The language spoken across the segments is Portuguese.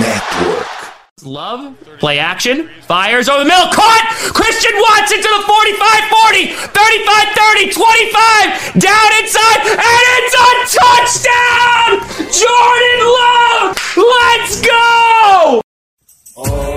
Network. Love, play action, fires over the middle, caught! Christian Watson to the 45 40, 35 30, 25, down inside, and it's a touchdown! Jordan Love! Let's go! Oh,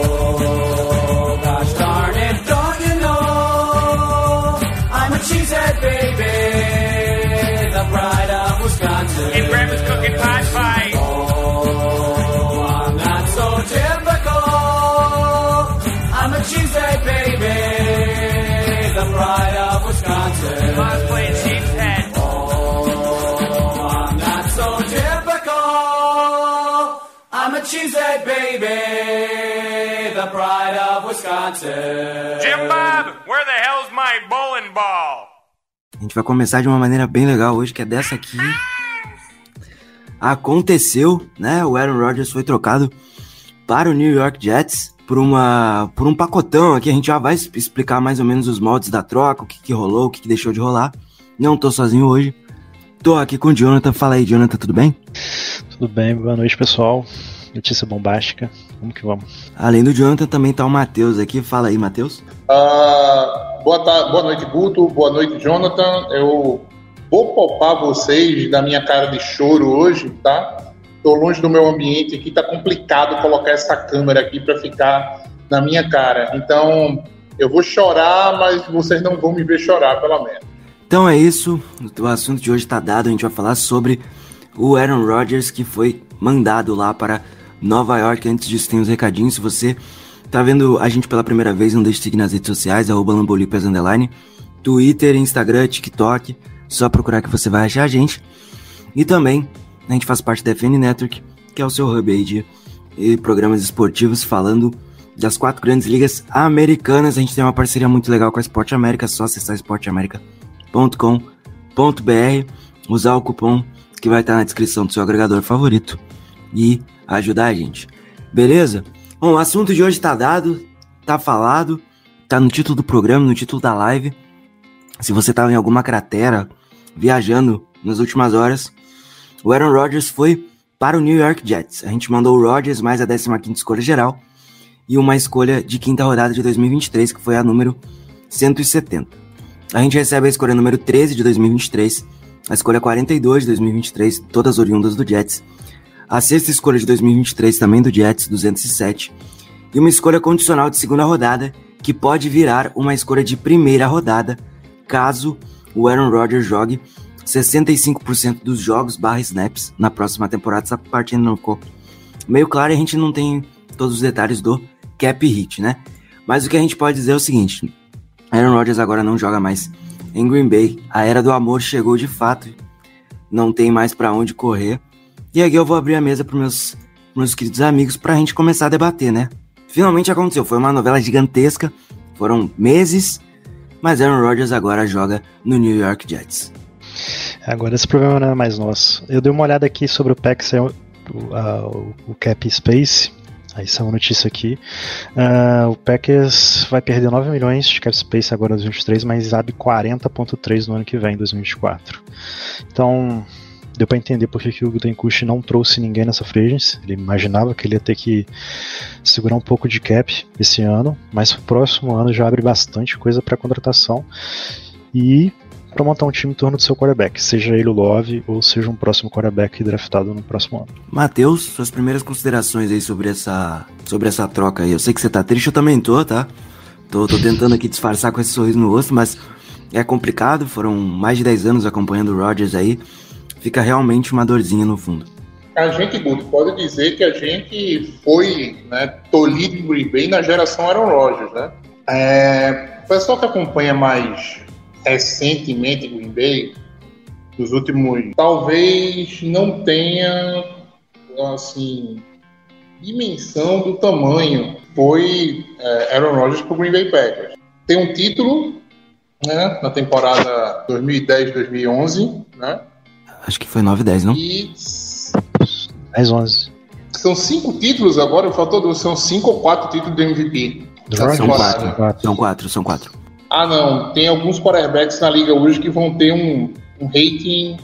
the pride of Wisconsin. Jim Bob, where the hell's my bowling ball? A gente vai começar de uma maneira bem legal hoje, que é dessa aqui. Aconteceu, né? O Aaron Rodgers foi trocado para o New York Jets por, uma, por um pacotão aqui. A gente já vai explicar mais ou menos os moldes da troca, o que, que rolou, o que, que deixou de rolar. Não tô sozinho hoje. Tô aqui com o Jonathan. Fala aí, Jonathan, tudo bem? Tudo bem, boa noite pessoal. Notícia bombástica, vamos que vamos. Além do Jonathan, também tá o Matheus aqui. Fala aí, Matheus. Ah, boa, tarde, boa noite, Guto. Boa noite, Jonathan. Eu vou poupar vocês da minha cara de choro hoje, tá? Tô longe do meu ambiente aqui, tá complicado colocar essa câmera aqui para ficar na minha cara. Então, eu vou chorar, mas vocês não vão me ver chorar, pelo menos. Então é isso, o assunto de hoje tá dado, a gente vai falar sobre o Aaron Rodgers que foi mandado lá para Nova York. Antes disso tem os recadinhos, se você tá vendo a gente pela primeira vez, não deixe de seguir nas redes sociais, arroba Lambolipas Underline, Twitter, Instagram, TikTok, só procurar que você vai achar a gente. E também, a gente faz parte da FN Network, que é o seu hub aí de eh, programas esportivos falando das quatro grandes ligas americanas. A gente tem uma parceria muito legal com a Esporte América, só acessar esporteamerica.com.br, usar o cupom que vai estar na descrição do seu agregador favorito e ajudar a gente. Beleza? Bom, o assunto de hoje tá dado, tá falado, tá no título do programa, no título da live. Se você tava em alguma cratera viajando nas últimas horas, o Aaron Rodgers foi para o New York Jets. A gente mandou o Rodgers mais a 15ª escolha geral e uma escolha de quinta rodada de 2023, que foi a número 170. A gente recebe a escolha número 13 de 2023, a escolha 42 de 2023, todas oriundas do Jets, a sexta escolha de 2023 também do Jets, 207, e uma escolha condicional de segunda rodada, que pode virar uma escolha de primeira rodada, caso o Aaron Rodgers jogue 65% dos jogos barra snaps na próxima temporada. Essa parte ainda não ficou meio clara e a gente não tem todos os detalhes do cap hit, né? Mas o que a gente pode dizer é o seguinte: Aaron Rodgers agora não joga mais em Green Bay. A era do amor chegou de fato. Não tem mais para onde correr. E aqui eu vou abrir a mesa para meus meus queridos amigos para a gente começar a debater, né? Finalmente aconteceu. Foi uma novela gigantesca. Foram meses. Mas Aaron Rodgers agora joga no New York Jets. Agora esse problema não é mais nosso. Eu dei uma olhada aqui sobre o PEC, o, o- Cap Space. Aí saiu uma notícia aqui. Ah, o Packers vai perder 9 milhões de cap space agora em 2023, mas abre 40,3 no ano que vem, 2024. Então, deu para entender por que, o Gutenkust não trouxe ninguém nessa free agency. Ele imaginava que ele ia ter que segurar um pouco de cap esse ano, mas o próximo ano já abre bastante coisa para contratação. E para montar um time em torno do seu quarterback, seja ele o Love ou seja um próximo quarterback draftado no próximo ano. Matheus, suas primeiras considerações aí sobre essa, sobre essa troca aí. Eu sei que você tá triste, eu também tô, tá? Tô, tô tentando aqui disfarçar com esse sorriso no rosto, mas é complicado. Foram mais de 10 anos acompanhando o Rodgers aí. Fica realmente uma dorzinha no fundo. A gente, Guto, pode dizer que a gente foi né, tolhido em Green Bay na geração Aaron Rodgers, né? É, o pessoal que acompanha mais recentemente Green Bay, nos últimos, talvez não tenha, assim, dimensão do tamanho foi é, Aaron Rodgers para o Green Bay Packers. Tem um título né, na temporada 2010-2011, né? Acho que foi 9 10, não? E 10, 11. são cinco títulos agora, faltou são cinco ou quatro títulos do MVP. São temporada. quatro. São quatro, são quatro. Ah, não. Tem alguns quarterbacks na liga hoje que vão ter um, um rating,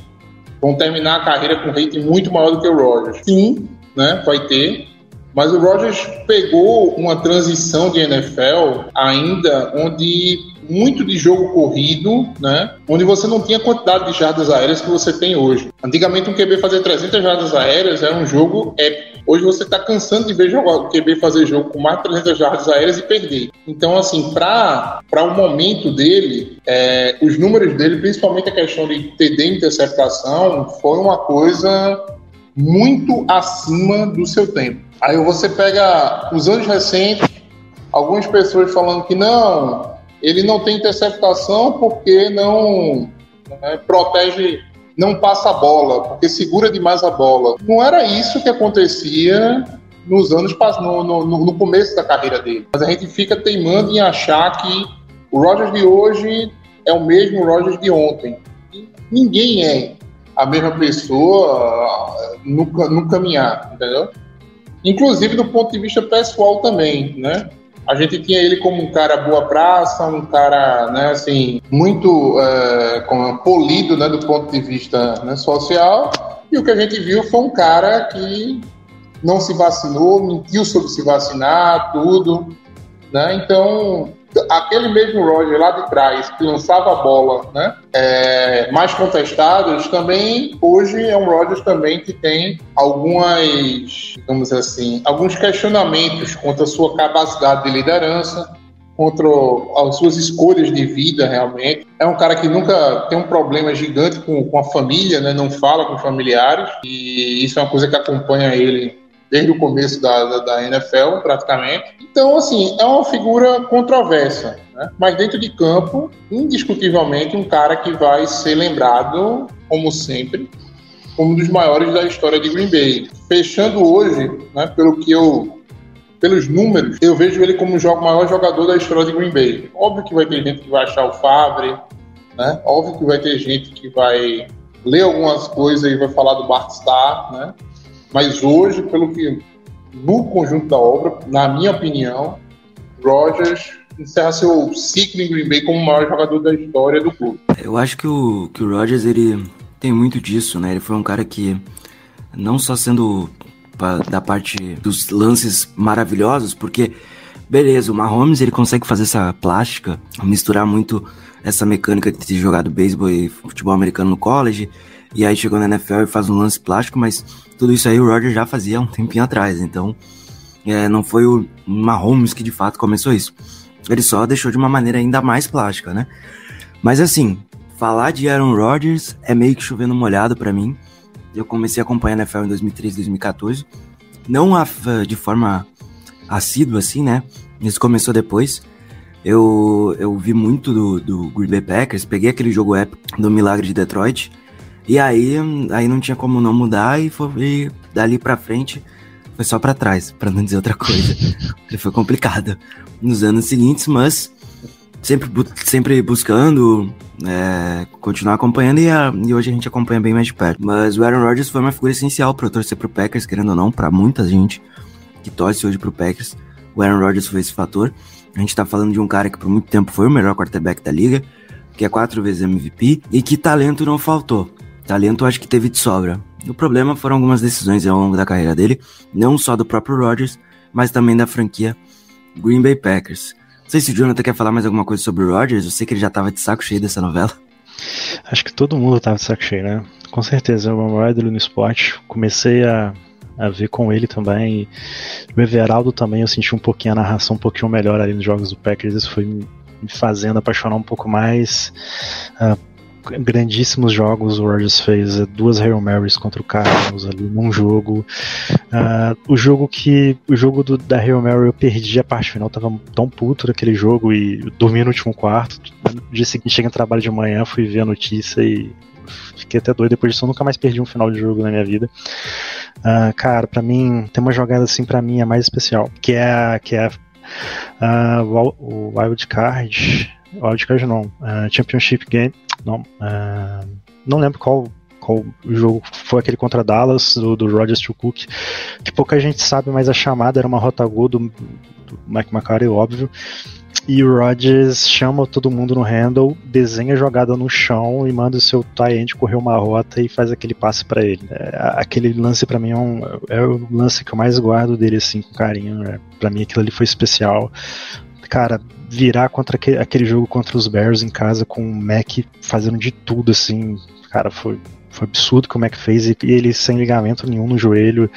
vão terminar a carreira com um rating muito maior do que o Rodgers. Sim, né? Vai ter. Mas o Rodgers pegou uma transição de NFL ainda onde muito de jogo corrido, né? Onde você não tinha a quantidade de jardas aéreas que você tem hoje. Antigamente um QB fazer 300 jardas aéreas era um jogo épico. Hoje você está cansando de ver jogar, o QB fazer jogo com mais de 300 jardas aéreas e perder. Então, assim, para o momento dele, é, os números dele, principalmente a questão de TD interceptação, foi uma coisa muito acima do seu tempo. Aí você pega os anos recentes, algumas pessoas falando que não, ele não tem interceptação porque não né, protege, não passa a bola, porque segura demais a bola. Não era isso que acontecia nos anos no, no, no começo da carreira dele. Mas a gente fica teimando em achar que o Rogers de hoje é o mesmo Rogers de ontem. ninguém é a mesma pessoa no, no caminhar, entendeu? Inclusive do ponto de vista pessoal também, né? A gente tinha ele como um cara boa praça, um cara, né, assim, muito é, polido, né, do ponto de vista né, social. E o que a gente viu foi um cara que não se vacinou, mentiu sobre se vacinar, tudo, né? Então, aquele mesmo Roger lá de trás, que lançava a bola, né, é, mais contestados, também hoje é um Roger também que tem algumas, digamos assim, alguns questionamentos quanto à sua capacidade de liderança, contra as suas escolhas de vida realmente. É um cara que nunca tem um problema gigante com, com a família, né? não fala com familiares, e isso é uma coisa que acompanha ele desde o começo da, da, da, NFL, praticamente. Então, assim, é uma figura controversa, né? mas dentro de campo, indiscutivelmente, um cara que vai ser lembrado, como sempre, como um dos maiores da história de Green Bay. Fechando hoje, né, pelo que eu pelos números, eu vejo ele como o maior jogador da história de Green Bay. Óbvio que vai ter gente que vai achar o Favre, né? Óbvio que vai ter gente que vai ler algumas coisas e vai falar do Bart Starr, né? Mas hoje, pelo que no conjunto da obra, na minha opinião, Rogers encerra seu ciclo em Green Bay como o maior jogador da história do clube. Eu acho que o, que o Rogers ele tem muito disso, né? Ele foi um cara que não só sendo da parte dos lances maravilhosos, porque beleza, o Mahomes ele consegue fazer essa plástica, misturar muito essa mecânica de ter jogado beisebol e futebol americano no college, e aí chegou na NFL e faz um lance plástico, mas tudo isso aí o Roger já fazia um tempinho atrás, então é, não foi o Mahomes que de fato começou isso. Ele só deixou de uma maneira ainda mais plástica, né? Mas assim, falar de Aaron Rodgers é meio que chovendo molhado para mim. Eu comecei a acompanhar a NFL em 2013, 2014. Não a, de forma assídua assim, né? Isso começou depois. Eu, eu vi muito do, do Green Bay Packers, peguei aquele jogo épico do Milagre de Detroit e aí, aí não tinha como não mudar e foi e dali para frente foi só para trás, para não dizer outra coisa. foi complicado nos anos seguintes, mas sempre, sempre buscando é, continuar acompanhando e, a, e, hoje a gente acompanha bem mais de perto. Mas o Aaron Rodgers foi uma figura essencial para eu torcer pro Packers, querendo ou não, para muita gente que torce hoje pro Packers. O Aaron Rodgers foi esse fator. A gente tá falando de um cara que por muito tempo foi o melhor quarterback da liga, que é quatro vezes MVP e que talento não faltou. Talento acho que teve de sobra. O problema foram algumas decisões ao longo da carreira dele, não só do próprio Rodgers, mas também da franquia Green Bay Packers. Não sei se o Jonathan quer falar mais alguma coisa sobre o Rodgers, eu sei que ele já tava de saco cheio dessa novela. Acho que todo mundo tava de saco cheio, né? Com certeza, é o maior ídolo no esporte. Comecei a, a ver com ele também. O Everaldo também, eu senti um pouquinho a narração um pouquinho melhor ali nos jogos do Packers. Isso foi me fazendo apaixonar um pouco mais. Uh, grandíssimos jogos o Rodgers fez é, duas Hail Marys contra o Cardinals ali num jogo. Uh, o jogo que o jogo do, da Hail Mary eu perdi a parte final tava tão puto daquele jogo e dormi no último quarto. No dia seguinte cheguei no trabalho de manhã fui ver a notícia e fiquei até doido. Depois disso eu nunca mais perdi um final de jogo na minha vida. Uh, cara para mim tem uma jogada assim para mim é mais especial que é que é uh, o Wild Card Wildcard não, uh, Championship Game, não, uh, não lembro qual qual jogo foi aquele contra Dallas, do, do Rogers to Cook, que pouca gente sabe, mas a chamada era uma rota gol do, do Mike McCarthy, óbvio. E o Rodgers chama todo mundo no handle, desenha a jogada no chão e manda o seu tight end correr uma rota e faz aquele passe para ele. É, aquele lance para mim é, um, é, o lance que eu mais guardo dele assim com carinho. Né? Para mim aquilo ali foi especial. Cara, virar contra aquele, aquele jogo contra os Bears em casa com o Mac fazendo de tudo assim, cara, foi foi absurdo que o Mac fez e ele sem ligamento nenhum no joelho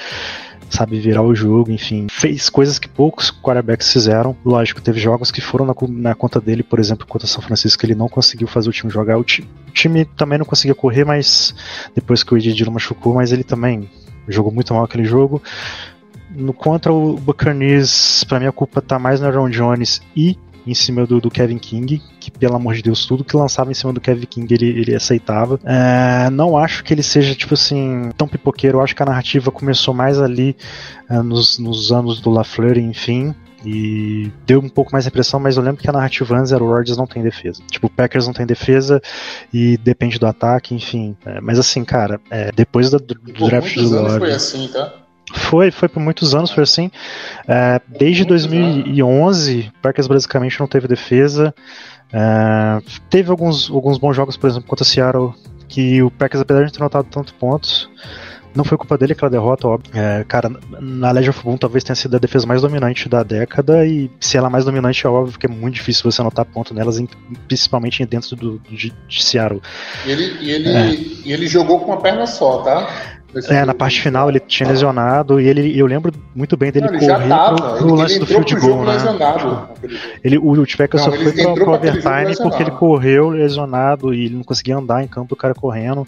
sabe virar o jogo, enfim, fez coisas que poucos quarterbacks fizeram. Lógico, teve jogos que foram na, na conta dele, por exemplo, contra São Francisco, que ele não conseguiu fazer o time jogar. O, ti, o time também não conseguia correr, mas depois que o Edidiro machucou, mas ele também jogou muito mal aquele jogo. No contra o Buccaneers, para mim a culpa tá mais no Aaron Jones e em cima do, do, Kevin King, que pelo amor de Deus, tudo que lançava em cima do Kevin King ele, ele aceitava. É, não acho que ele seja, tipo assim, tão pipoqueiro. Eu acho que a narrativa começou mais ali é, nos, nos anos do LaFleur, enfim. E deu um pouco mais de impressão, mas eu lembro que a narrativa antes era o Rodgers não tem defesa. Tipo, o Packers não tem defesa e depende do ataque, enfim. É, mas assim, cara, é, depois do, do draft do Rodgers. foi assim, tá? Foi, foi por muitos anos, foi assim. É, desde 2011, o Packers basicamente não teve defesa. É, teve alguns, alguns bons jogos, por exemplo, contra o Seattle, que o Packers, apesar de ter notado tantos pontos, não foi culpa dele aquela derrota, óbvio. É, cara, na Legion of Boom talvez tenha sido a defesa mais dominante da década, e se ela é mais dominante, é óbvio que é muito difícil você anotar ponto nelas, principalmente dentro do, do de, de Seattle. E ele, e ele, é. e ele jogou com uma perna só, tá? É, na parte final ele tinha lesionado e ele, eu lembro muito bem dele não, correr tava, pro, lance do field goal, né? Ele, o Ultipacker só foi pro, pro overtime porque ele correu lesionado e ele não conseguia andar em campo, o cara correndo.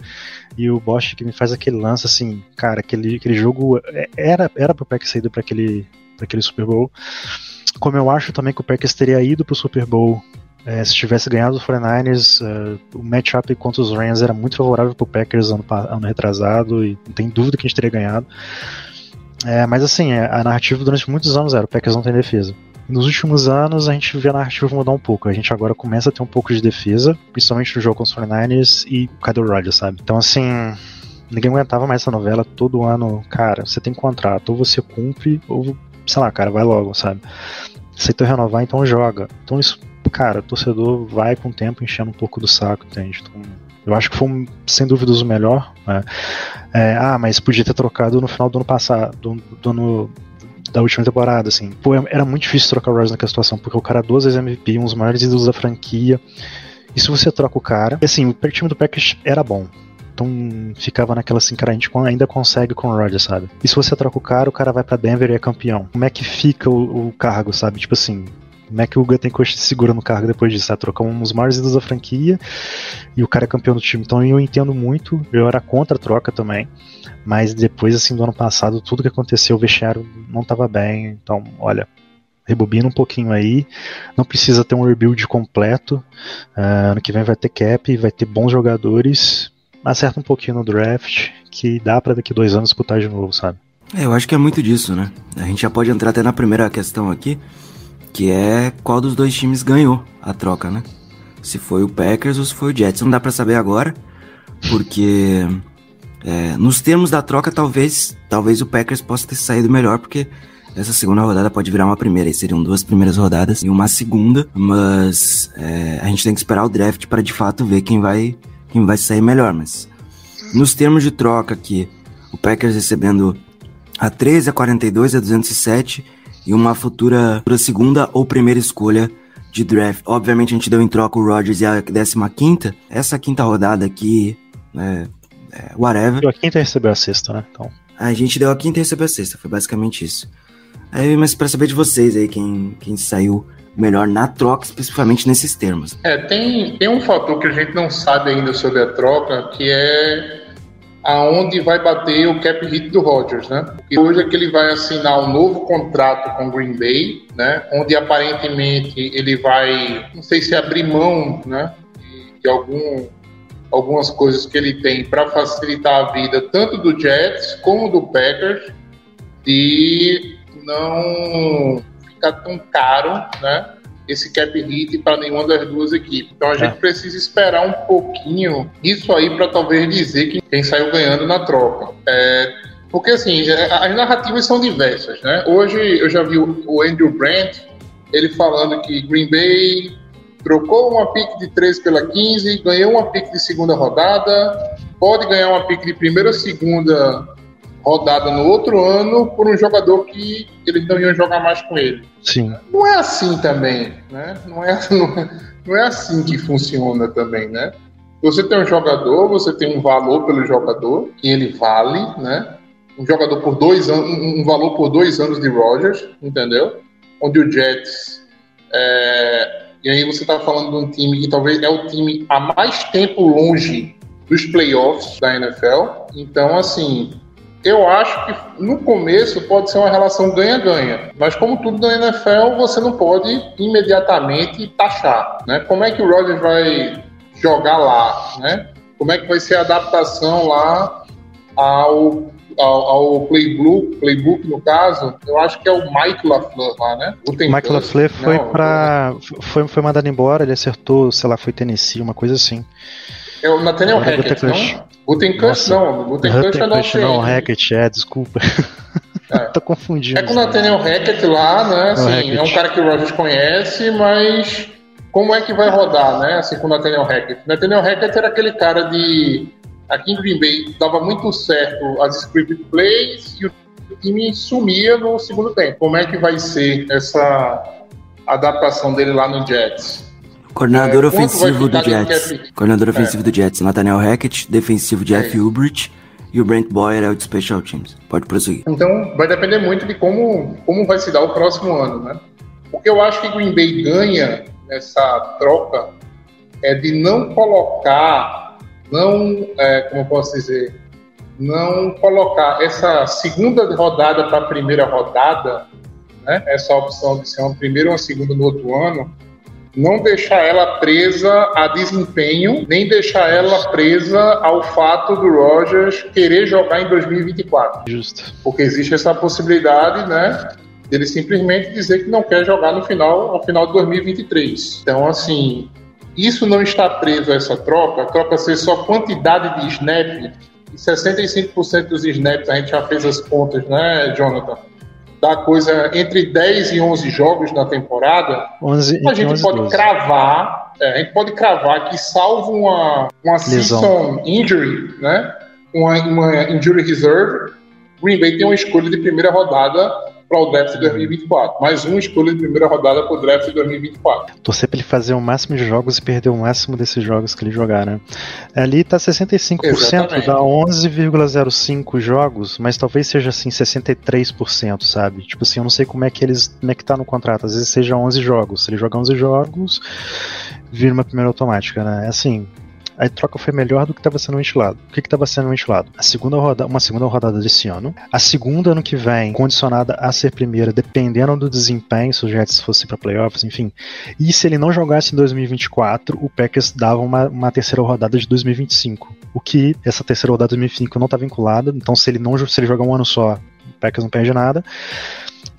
E o Bosch que me faz aquele lance assim, cara, aquele, aquele jogo é, era, era pro Packers sair pra aquele, pra aquele Super Bowl. Como eu acho também que o Packers teria ido pro Super Bowl é, se tivesse ganhado os 49ers, uh, o matchup contra os Rams era muito favorável para o Packers ano, ano, retrasado e não tem dúvida que a gente teria ganhado. É, mas assim, é, a narrativa durante muitos anos era o Packers não tem defesa. Nos últimos anos a gente vê a narrativa mudar um pouco. A gente agora começa a ter um pouco de defesa, principalmente no jogo contra os 49ers e o Rodgers, sabe? Então assim, ninguém aguentava mais essa novela todo ano. Cara, você tem contrato, ou você cumpre, ou sei lá, cara, vai logo, sabe? Aceitou renovar, então joga. Então isso cara, o torcedor vai com o tempo enchendo um pouco do saco, entende? Então, eu acho que foi, sem dúvidas, o melhor. Né? É, ah, mas podia ter trocado no final do ano passado, do, do ano da última temporada, assim. Pô, era muito difícil trocar o Rose naquela situação, porque o cara duas vezes MVP, um dos maiores ídolos da franquia. E se você troca o cara, assim, o time do Packers era bom. Então ficava naquela assim, cara, a gente ainda consegue com o Rodgers, sabe? E se você troca o cara, o cara vai para Denver e é campeão. Como é que fica o, o cargo, sabe? Tipo assim, como é que o Gattencourt se segura no cargo depois disso? Tá? Trocar um dos maiores ídolos da franquia e o cara é campeão do time. Então eu entendo muito, eu era contra a troca também. Mas depois, assim, do ano passado, tudo que aconteceu, o vestiário não estava bem. Então, olha, rebobina um pouquinho aí. Não precisa ter um rebuild completo. Uh, ano que vem vai ter cap, vai ter bons jogadores. Acerta um pouquinho no draft, que dá para daqui dois anos disputar de novo, sabe? É, eu acho que é muito disso, né? A gente já pode entrar até na primeira questão aqui que é qual dos dois times ganhou a troca, né? Se foi o Packers ou se foi o Jets. Não dá para saber agora, porque é, nos termos da troca, talvez, talvez o Packers possa ter saído melhor, porque essa segunda rodada pode virar uma primeira, e seriam duas primeiras rodadas e uma segunda, mas é, a gente tem que esperar o draft para de fato ver quem vai, quem vai sair melhor. Mas nos termos de troca aqui, o Packers recebendo a 13, a 42, a 207 e uma futura, futura segunda ou primeira escolha de draft. Obviamente a gente deu em troca o Rodgers e a 15 Essa quinta rodada aqui, é, é, whatever. A quinta recebeu a sexta, né? Então. A gente deu a quinta e recebeu a sexta, foi basicamente isso. Aí, mas para saber de vocês aí, quem, quem saiu melhor na troca, especificamente nesses termos. É, tem, tem um fator que a gente não sabe ainda sobre a troca, que é aonde vai bater o cap hit do Rodgers, né? E hoje é que ele vai assinar um novo contrato com Green Bay, né? Onde aparentemente ele vai, não sei se abrir mão, né? De, de algum, algumas coisas que ele tem para facilitar a vida tanto do Jets como do Packers e não ficar tão caro, né? Esse cap hit para nenhuma das duas equipes. Então a é. gente precisa esperar um pouquinho isso aí para talvez dizer que quem saiu ganhando na troca. É, porque assim, as narrativas são diversas, né? Hoje eu já vi o Andrew Brandt ele falando que Green Bay trocou uma pick de 13 pela 15, ganhou uma pick de segunda rodada, pode ganhar uma pick de primeira ou segunda rodada no outro ano por um jogador que eles não iam jogar mais com ele. Sim. Não é assim também, né? Não é, não é, não é assim que funciona também, né? Você tem um jogador, você tem um valor pelo jogador, que ele vale, né? Um jogador por dois anos, um valor por dois anos de Rogers, entendeu? Onde o Jets. É, e aí você está falando de um time que talvez é o time há mais tempo longe dos playoffs da NFL. Então, assim, eu acho que no começo pode ser uma relação ganha-ganha, mas como tudo na NFL, você não pode imediatamente taxar, né? Como é que o Rodgers vai jogar lá, né? Como é que vai ser a adaptação lá ao, ao, ao playbook, playbook, no caso? Eu acho que é o Mike LaFleur lá, né? O Mike LaFleur foi para foi, foi mandado embora, ele acertou, sei lá, foi Tennessee, uma coisa assim. É o Nathaniel Hackett, não? Gutenkust não, Gutenkust é nosso Não, Hackett, é, desculpa. É. Tô confundindo. É com o Nathaniel Hackett lá, né? Assim, é um cara que o Rogers conhece, mas como é que vai rodar, né? Assim, com o Nathaniel Hackett. Nathaniel Hackett era aquele cara de. Aqui em Green Bay dava muito certo as script plays e o time sumia no segundo tempo. Como é que vai ser essa adaptação dele lá no Jets? Coordenador é, ofensivo do Jets. Coordenador ofensivo é. do Jets, Nathaniel Hackett. Defensivo, Jeff é. E o Brent Boyer é o de Special Teams. Pode prosseguir. Então, vai depender muito de como, como vai se dar o próximo ano, né? O que eu acho que Green Bay ganha nessa troca é de não colocar, não, é, como eu posso dizer, não colocar essa segunda rodada para a primeira rodada, né? Essa opção de ser uma primeira ou uma segunda no outro ano, não deixar ela presa a desempenho, nem deixar ela presa ao fato do Rogers querer jogar em 2024. Justo. Porque existe essa possibilidade, né? Ele simplesmente dizer que não quer jogar no final, ao final de 2023. Então, assim, isso não está preso a essa troca, a troca ser só quantidade de snap, e 65% dos snaps, a gente já fez as contas, né, Jonathan? Da coisa entre 10 e 11 jogos na temporada, 11, a gente 11, pode 12. cravar, é, a gente pode cravar que salvo uma, uma season injury, né? Uma, uma injury reserve, Green Bay tem uma escolha de primeira rodada para o draft de 2024. Mais uma escolha de primeira rodada para o draft de 2024. Torcer para ele fazer o máximo de jogos e perder o máximo desses jogos que ele jogar, né? Ali tá 65%, Exatamente. dá 11,05 jogos, mas talvez seja assim 63%, sabe? Tipo assim, eu não sei como é que eles, como é que tá no contrato, às vezes seja 11 jogos. Se ele jogar 11 jogos, vira uma primeira automática, né? Assim, a troca foi melhor do que estava sendo ventilado. O que estava sendo ventilado? A segunda roda, uma segunda rodada desse ano, a segunda ano que vem, condicionada a ser primeira, dependendo do desempenho, se o Jets fosse para playoffs, enfim. E se ele não jogasse em 2024, o Packers dava uma, uma terceira rodada de 2025. O que essa terceira rodada de 2025 não está vinculada, então se ele não se ele jogar um ano só, o Packers não perde nada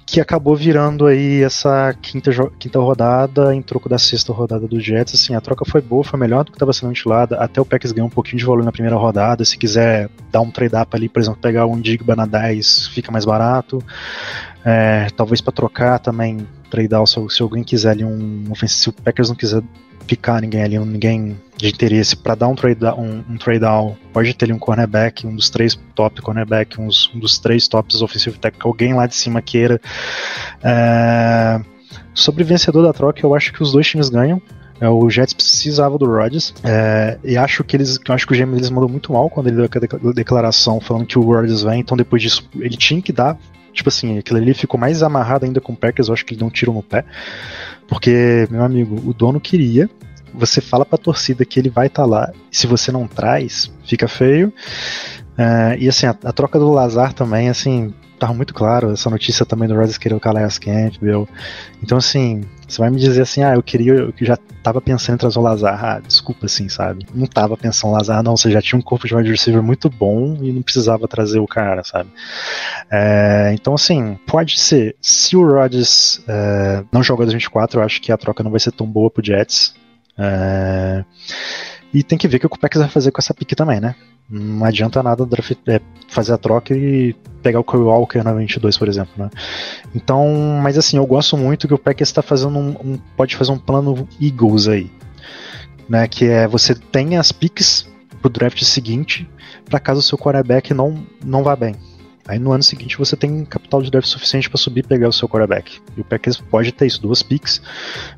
que acabou virando aí essa quinta, quinta rodada em troco da sexta rodada do Jets. Assim, a troca foi boa, foi melhor do que estava sendo ventilada. Até o Packers ganhou um pouquinho de valor na primeira rodada. Se quiser dar um trade-up ali, por exemplo, pegar um Digba na 10, fica mais barato. É, talvez para trocar também, tradear se, se alguém quiser ali um se o Packers não quiser picar ninguém ali, ninguém de interesse para dar um trade, um, um trade down, pode ter ali um cornerback, um dos três top cornerback, uns, um dos três tops ofensivo técnico, alguém lá de cima queira. É, sobre vencedor da troca, eu acho que os dois times ganham. É, o Jets precisava do Rodgers é, e acho que eles, eu acho que o GM eles mandou muito mal quando ele deu aquela declaração falando que o Rodgers vem. Então depois disso ele tinha que dar tipo assim, aquilo ali ficou mais amarrado ainda com o Packers, eu acho que ele deu um tiro no pé. Porque, meu amigo, o dono queria, você fala pra torcida que ele vai estar tá lá, se você não traz, fica feio. Uh, e assim, a, a, troca do Lazar também, assim, tava muito claro, essa notícia também do Rodgers querer o Calais Campbell. Então, assim, você vai me dizer assim, ah, eu queria, eu já tava pensando em trazer o Lazar. Ah, desculpa, assim, sabe? Não tava pensando em Lazar, não. Você já tinha um corpo de wide receiver muito bom e não precisava trazer o cara, sabe? É, então, assim, pode ser. Se o Rodgers é, não jogar 2024, eu acho que a troca não vai ser tão boa pro Jets. É, E tem que ver o que o Packers vai fazer com essa pique também, né? Não adianta nada draft, é, fazer a troca e pegar o Corey Walker na 22, por exemplo, né? Então, mas assim, eu gosto muito que o Packers está fazendo um, um, pode fazer um plano Eagles aí, né? Que é você tem as picks pro draft seguinte para caso o seu quarterback não não vá bem. Aí no ano seguinte você tem capital de draft suficiente para subir e pegar o seu quarterback. E o Packers pode ter isso, duas picks.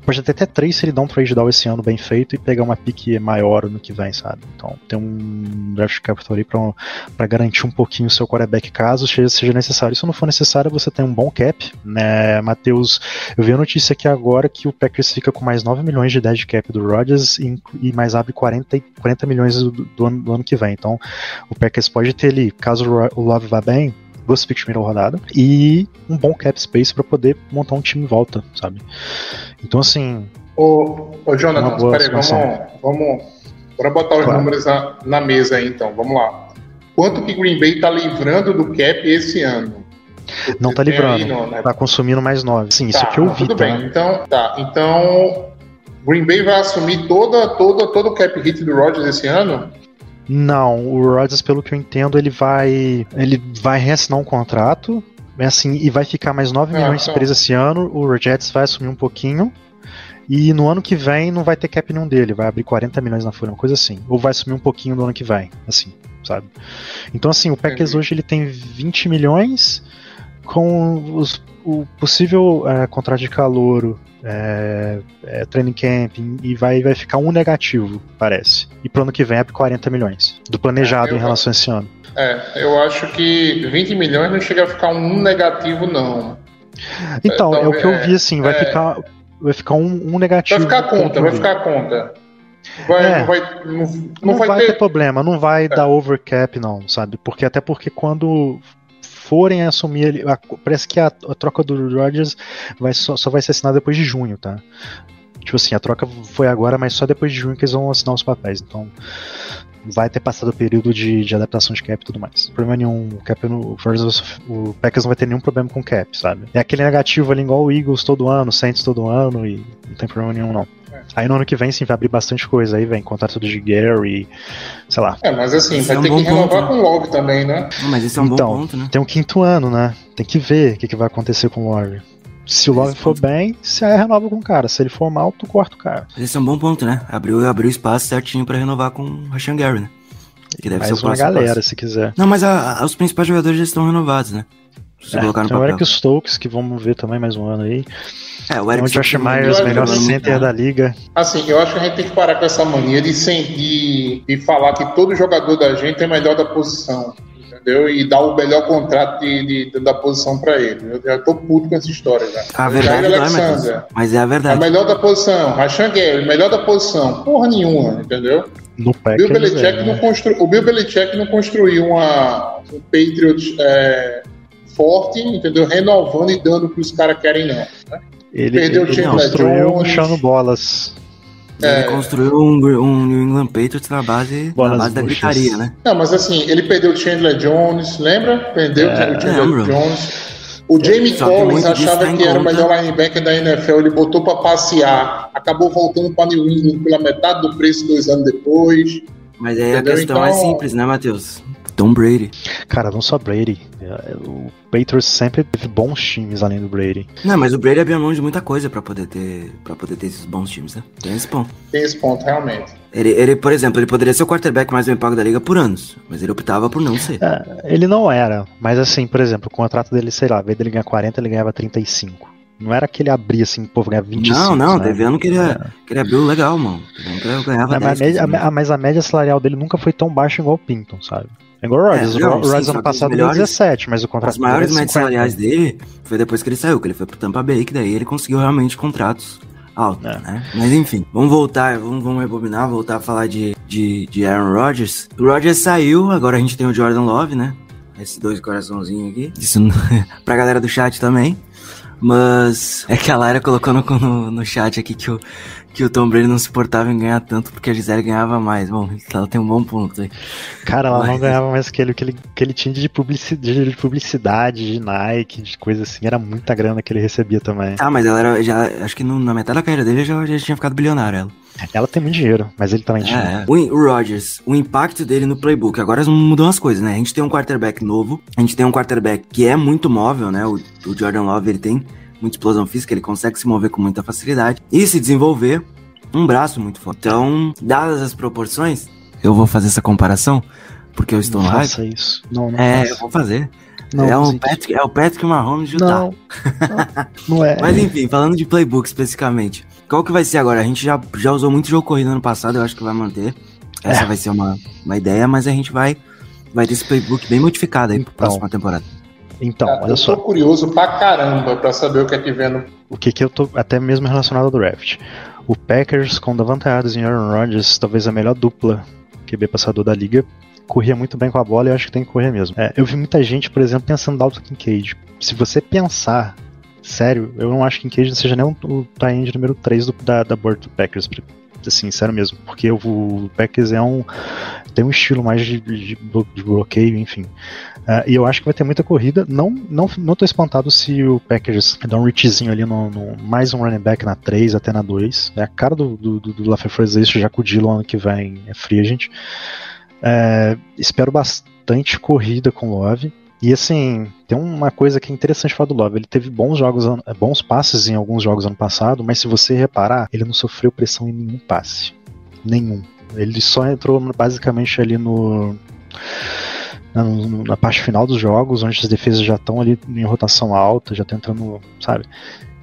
Pode ter até três se ele dá um trade down esse ano bem feito e pegar uma pick maior no que vem, sabe? Então tem um draft capital aí para garantir um pouquinho o seu quarterback caso seja necessário. Se não for necessário, você tem um bom cap, né, Matheus? Eu vi a notícia aqui agora que o Packers fica com mais 9 milhões de dead cap do Rodgers e, e mais abre 40, 40 milhões do, do, ano, do ano que vem. Então o Packers pode ter ali, caso o Love vá bem, duas picks de primeira rodada e um bom cap space para poder montar um time em volta, sabe? Então, assim. Ô, ô Jonathan, peraí, vamos, vamos. Bora botar os claro. números na, na, mesa aí, então. Vamos lá. Quanto que Green Bay tá livrando do cap esse ano? Não tá livrando, no, né? tá consumindo mais nove. Sim, tá, isso que eu vi. Tudo tá? bem, então, tá. Então, Green Bay vai assumir toda, toda, todo o cap hit do Rodgers esse ano? Não, o Rodgers, pelo que eu entendo, ele vai. Ele vai reassinar um contrato. Assim, e vai ficar mais 9 ah, milhões então. preso esse ano. O Jets vai assumir um pouquinho. E no ano que vem não vai ter cap nenhum dele, vai abrir 40 milhões na folha, uma coisa assim. Ou vai assumir um pouquinho no ano que vem, assim, sabe? Então, assim, o Packers hoje ele tem 20 milhões com os, o possível é, contrato de calouro é, é, training camp e vai, vai ficar um negativo, parece. E pro ano que vem é 40 milhões do planejado é, em relação a esse ano. É, eu acho que 20 milhões não chega a ficar um negativo, não. Então, é, o que eu vi assim, vai é. ficar. Vai ficar um, um negativo. Vai ficar conta, vai ficar conta. Vai, é, não vai, não, não, não vai, vai ter... ter... problema, não vai é. dar overcap, não, sabe? Porque até porque quando forem assumir ele. Parece que a, a troca do Rodgers vai só, só vai ser assinada depois de junho, tá? Tipo assim, a troca foi agora, mas só depois de junho que eles vão assinar os papéis. Então, vai ter passado o período de, de adaptação de cap e tudo mais. Problema nenhum. O, cap no, o Packers não vai ter nenhum problema com cap, sabe? É aquele negativo ali igual o Eagles todo ano, Saints todo ano e não tem problema nenhum, não. Aí no ano que vem, sim, vai abrir bastante coisa. Aí vem contrato de Gary, sei lá. É, mas assim, vai é um ter que renovar ponto. com o Love também, né? Não, mas esse é um então, bom ponto, né? Tem um quinto ano, né? Tem que ver o que, que vai acontecer com o Love. Se o Love for bem, você renova com o cara. Se ele for mal, tu corta o cara. Esse é um bom ponto, né? Abriu, abriu espaço certinho pra renovar com o Rashan Gary, né? Que deve Mais ser o uma galera, passo. se quiser. Não, mas a, a, os principais jogadores já estão renovados, né? Se é, colocar no tem papel. o Eric Stokes, que vamos ver também mais um ano aí. É, o Eric o Josh Myers, melhor center da liga. Assim, eu acho que a gente tem que parar com essa mania de, sentir e falar que todo jogador da gente é melhor da posição. Entendeu? E dar o melhor contrato de, de da posição para ele. Eu já tô puto com essa história já. A verdade é, Alexander, mas é a verdade. É melhor da posição. Rashan Gary, melhor da posição. Porra nenhuma, entendeu? No Bill Belichick é, não constru... O Bill Belichick não construiu uma, um Patriots é, forte, entendeu? Renovando e dando o que os caras querem, não. Né? Ele, Perdeu ele o construiu Jones. chão bolas. É. Ele construiu um, um New England Patriots na base, na base da gritaria, né? Não, mas assim, ele perdeu o Chandler Jones, lembra? Perdeu é, o Chandler lembro. Jones. O Jamie Collins achava que era o melhor linebacker da NFL, ele botou para passear, acabou voltando para New England pela metade do preço dois anos depois. Mas aí entendeu? a questão então, é simples, né, Matheus? Tom Brady. Cara, não só Brady. O Patriots sempre teve bons times além do Brady. Não, mas o Brady abriu mão de muita coisa para poder ter para poder ter esses bons times, né? Tem esse ponto. Tem esse ponto, realmente. Ele, ele, por exemplo, ele poderia ser o quarterback mais bem pago da liga por anos, mas ele optava por não ser. É, ele não era, mas assim, por exemplo, o contrato dele, sei lá, ao invés dele ganhar 40, ele ganhava 35. Não era que ele abria assim, pô, ganhava 25. Não, não, né? teve ano que ele, é. que ele abriu legal, mano. Ele ganhava mas, 10, a média, a, mas a média salarial dele nunca foi tão baixa igual o Pinton, sabe? É igual o Rodgers. É, o Rodgers ano passado melhores, 17, mas o contrato As maiores médias salariais dele foi depois que ele saiu, que ele foi pro Tampa Bay, que daí ele conseguiu realmente contratos altos, é. né? Mas enfim, vamos voltar, vamos, vamos rebobinar, voltar a falar de, de, de Aaron Rodgers. O Rodgers saiu, agora a gente tem o Jordan Love, né? Esses dois coraçãozinhos aqui. Isso pra galera do chat também. Mas é que a Lara colocou no, no, no, chat aqui que o, que o Tom Brady não se portava em ganhar tanto porque a Gisele ganhava mais. Bom, ela tem um bom ponto aí. Cara, ela não Mas- ganhava mais que ele, que ele, que ele tinha de publicidade, de publicidade, de Nike, de coisa assim. Era muita grana que ele recebia também. Ah, mas ela era. Já, acho que no- na metade da carreira dele já, já tinha ficado bilionário ela. Ela tem muito dinheiro, mas ele também tinha. É, o, o Rodgers, o impacto dele no playbook. Agora mudam as coisas, né? A gente tem um quarterback novo, a gente tem um quarterback que é muito móvel, né? O, o Jordan Love, ele tem muita explosão física, ele consegue se mover com muita facilidade e se desenvolver um braço muito forte. Então, dadas as proporções, eu vou fazer essa comparação, porque eu estou não hype. faça isso. Não, não É, eu faça. vou fazer. Não, é, o Zeke. Patrick, é o Patrick Mahomes de Utah. Não, não, não é. Mas enfim, falando de playbook especificamente, qual que vai ser agora? A gente já, já usou muito jogo corrido ano passado, eu acho que vai manter. Essa É. vai ser uma, uma ideia, mas a gente vai, vai ter esse playbook bem modificado aí pra Então. próxima temporada. Então, Cara, olha eu só. tô curioso pra caramba pra saber o que é que vem no. o que, que eu tô até mesmo relacionado ao draft. O Packers com Davante Adams e Aaron Rodgers, talvez a melhor dupla QB passador da liga, corria muito bem com a bola e eu acho que tem que correr mesmo. É, eu vi muita gente, por exemplo, pensando Dalton Kincaid. Se você pensar, sério, eu não acho que Kincaid seja nem o, end número 3 do, da, da board do Packers. pra- Assim, sério mesmo, porque o, Packers é um tem um estilo mais de, de, de bloqueio, enfim. Ah, e eu acho que vai ter muita corrida. Não, não, não tô espantado se o Packers dá um reachzinho ali no, no- mais um running back na 3 até na 2. É a cara do, do, do, do LaFleur fazer isso já com o Dillon ano que vem é free agent. É, espero bastante corrida com o Love. E assim, tem uma coisa que é interessante falar do Love. Ele teve bons jogos, bons passes em alguns jogos ano passado, mas se você reparar, ele não sofreu pressão em nenhum passe. Nenhum. Ele só entrou basicamente ali no. Na, na parte final dos jogos, onde as defesas já estão ali em rotação alta, já tentando, sabe?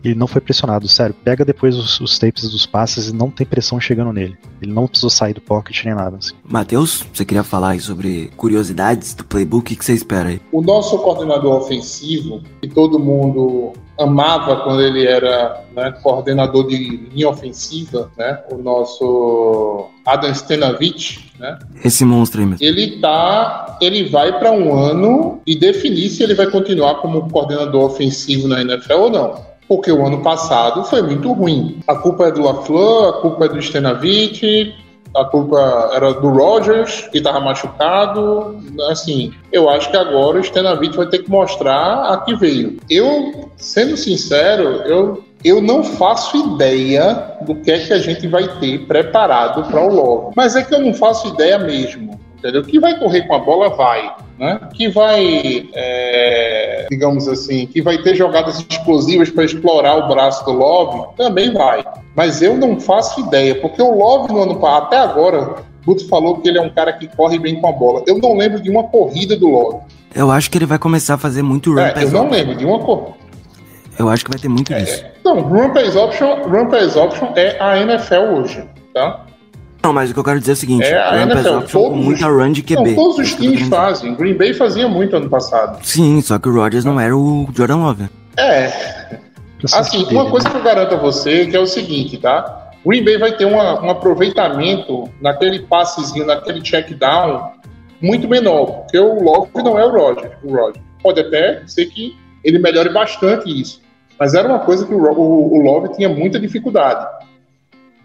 Ele não foi pressionado, sério. Pega depois os, os tapes dos passes e não tem pressão chegando nele. Ele não precisou sair do pocket nem nada. Assim. Matheus, você queria falar aí sobre curiosidades do playbook? O que que você espera aí? O nosso coordenador ofensivo, que todo mundo amava quando ele era né, coordenador de linha ofensiva, né, o nosso Adam Stenavich, né, Esse monstro aí mesmo. ele tá, ele vai para um ano e definir se ele vai continuar como coordenador ofensivo na NFL ou não. Porque o ano passado foi muito ruim. A culpa é do LaFleur, a culpa é do Stenavich, a culpa era do Rogers, que estava machucado. Assim, eu acho que agora o Stenavich vai ter que mostrar a que veio. Eu, sendo sincero, eu, eu não faço ideia do que é que a gente vai ter preparado para o Love. Mas é que eu não faço ideia mesmo. Entendeu? Que vai correr com a bola, vai. Né? Que vai, é, digamos assim, que vai ter jogadas explosivas para explorar o braço do Love, também vai. Mas eu não faço ideia, porque o Love no ano pa- até agora, Guto falou que ele é um cara que corre bem com a bola. Eu não lembro de uma corrida do Love. Eu acho que ele vai começar a fazer muito run É, eu não lembro de uma corrida. Eu acho que vai ter muito disso. Não, run pass option, run pass option é a NFL hoje, tá? Não, mas o que eu quero dizer é o seguinte: É, a NFL, todos- muita run de QB. Não, todos É os times fazem. Green Bay fazia muito ano passado. Sim, só que o Rodgers não era o Jordan Love. É, Assim, uma coisa que eu garanto a você que é o seguinte, tá? Green Bay vai ter uma- um aproveitamento naquele passezinho, naquele check down muito menor, porque o Love não é o Roger. O Roger. Pode até ser que ele melhore bastante isso. Mas era uma coisa que o, o, o Love tinha muita dificuldade.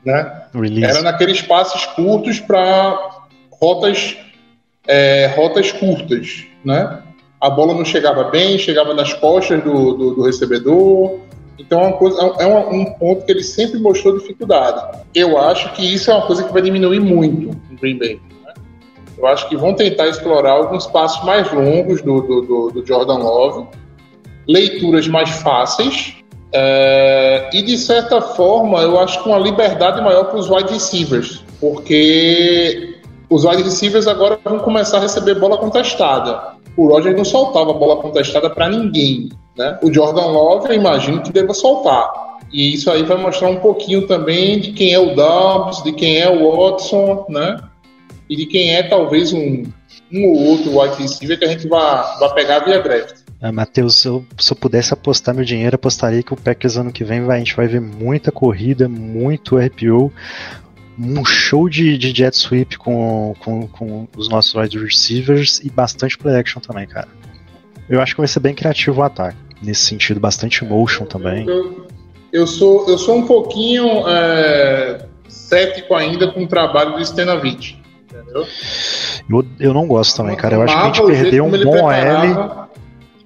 Né? Release. Era naqueles passes curtos para rotas, é, rotas curtas, né? A bola não chegava bem, chegava nas costas do, do, do recebedor. Então é, uma coisa, é uma- um ponto que ele sempre mostrou dificuldade. Eu acho que isso é uma coisa que vai diminuir muito no Green Bay. né? Eu acho que vão tentar explorar alguns passos mais longos do, do, do Jordan Love, leituras mais fáceis, é, e de certa forma, eu acho que uma liberdade maior para os wide receivers, porque os wide receivers agora vão começar a receber bola contestada. O Roger não soltava bola contestada para ninguém. Né? O Jordan Love, eu imagino que deva soltar. E isso aí vai mostrar um pouquinho também de quem é o Dobbs, de quem é o Watson, né? E de quem é talvez um, um ou outro wide receiver que a gente vai, vai pegar via draft. Ah, Matheus, eu- se eu pudesse apostar meu dinheiro, apostaria que o Packers ano que vem vai, a gente vai ver muita corrida, muito RPO, um show de, de jet sweep com, com, com os nossos wide receivers e bastante play action também, cara. Eu acho que vai ser bem criativo o ataque. Nesse sentido, bastante motion também. Eu, eu sou, eu sou um pouquinho é, cético ainda com o trabalho do Stenavich. Entendeu? Eu, eu não gosto também, cara. Eu acho que a gente perdeu um bom L.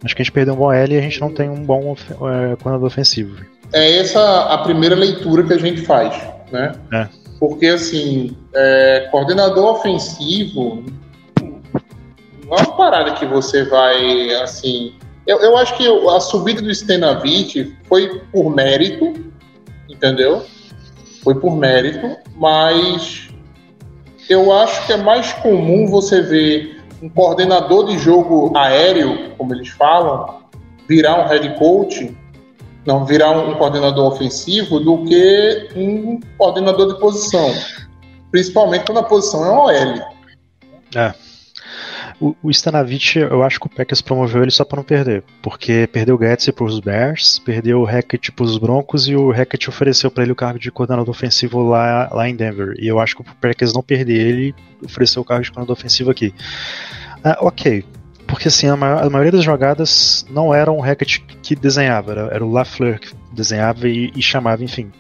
Acho que a gente perdeu um bom L e a gente não tem um bom é, coordenador ofensivo. É essa a primeira leitura que a gente faz, né? É. Porque, assim, é, coordenador ofensivo não é uma parada que você vai, assim... Eu, eu acho que a subida do Stenavich foi por mérito, entendeu? Foi por mérito, mas eu acho que é mais comum você ver um coordenador de jogo aéreo, como eles falam, virar um head coach não virar um coordenador ofensivo do que um coordenador de posição. Principalmente quando a posição é OL. O, o Stanavich, eu acho que o Packers promoveu ele só pra não perder. Porque perdeu o Getz pros Bears, perdeu o Hackett pros Broncos e o Hackett ofereceu pra ele o cargo de coordenador ofensivo lá, lá em Denver. E eu acho que o Packers não perder ele, ofereceu o cargo de coordenador ofensivo aqui. Ah, ok. Porque assim, a, a maioria das jogadas não era o Hackett que desenhava, era, era o LaFleur que desenhava e, e chamava, enfim.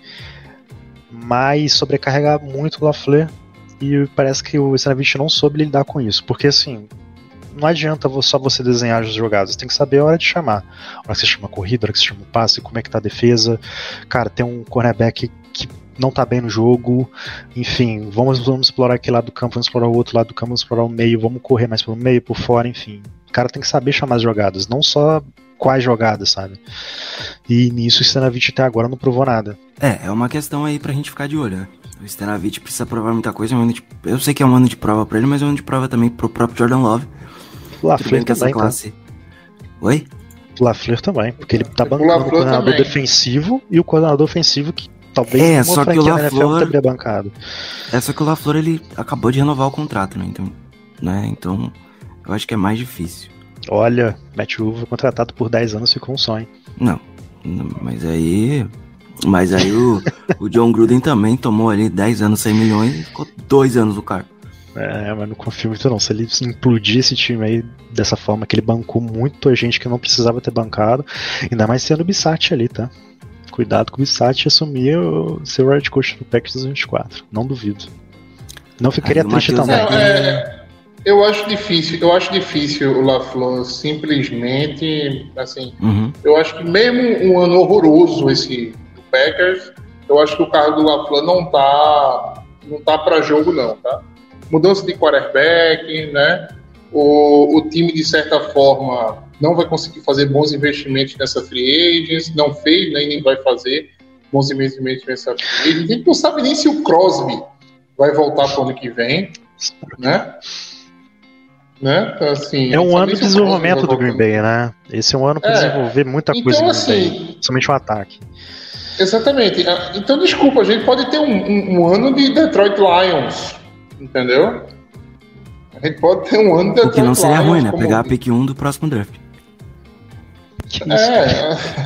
Mas sobrecarregava muito o LaFleur e parece que o Stanavich não soube lidar com isso. Porque assim, não adianta só você desenhar as jogadas, você tem que saber a hora de chamar. A hora que você chama corrida, a hora que você chama o passe, como é que tá a defesa. Cara, tem um cornerback que não tá bem no jogo. Enfim, vamos, vamos explorar aquele lado do campo, vamos explorar o outro lado do campo, vamos explorar o meio, vamos correr mais pelo meio, por fora, enfim. O cara tem que saber chamar as jogadas, não só quais jogadas, sabe? E nisso o Stanavich até agora não provou nada. É, é uma questão aí pra gente ficar de olho, né? O Stenavich precisa provar muita coisa. é de- eu sei que é um ano de prova pra ele, mas é um ano de prova também pro próprio Jordan Love. O LaFleur também, tá? classe. Oi? O LaFleur também, porque ele tá O bancando o LaFleur coordenador também. defensivo e o coordenador ofensivo que talvez É, só que o LaFleur- teria bancado. É só que o LaFleur ele acabou de renovar o contrato, né? Então, né? Então, eu acho que é mais difícil. Olha, Matt Rule foi contratado por 10 anos ficou um sonho. Não, não, mas aí. Mas aí o, o John Gruden também tomou ali 10 anos, 100 milhões e ficou 2 anos o cargo. É, mas não confio muito não. Se ele implodir esse time aí dessa forma que ele bancou muita gente que não precisava ter bancado, ainda mais sendo o Bissat ali, tá? Cuidado com o Bissat assumir o seu head coach do Packers 2024. Não duvido. Não ficaria Aí o triste também. Não, é, eu acho difícil, eu acho difícil o LaFleur simplesmente, assim, Uhum. eu acho que mesmo um ano horroroso esse do Packers, eu acho que o carro do LaFleur não tá não tá para jogo não, tá? Mudança de quarterback, né? O, o time de certa forma não vai conseguir fazer bons investimentos nessa free agents, não fez, né, nem vai fazer bons investimentos nessa free agents. A gente não sabe nem se o Crosby vai voltar para o ano que vem, né? Né? Então, assim, É um ano de desenvolvimento do Green. Bay, né? Esse é um ano para É. desenvolver muita coisa Então, Bay. assim, Principalmente o ataque. Exatamente. Ah, Então, desculpa, a gente pode ter um, um- um ano de Detroit Lions, entendeu? A gente pode ter um ano de O que não seria ruim, né? como- Pegar a pick 1 do próximo draft. Que isso, cara?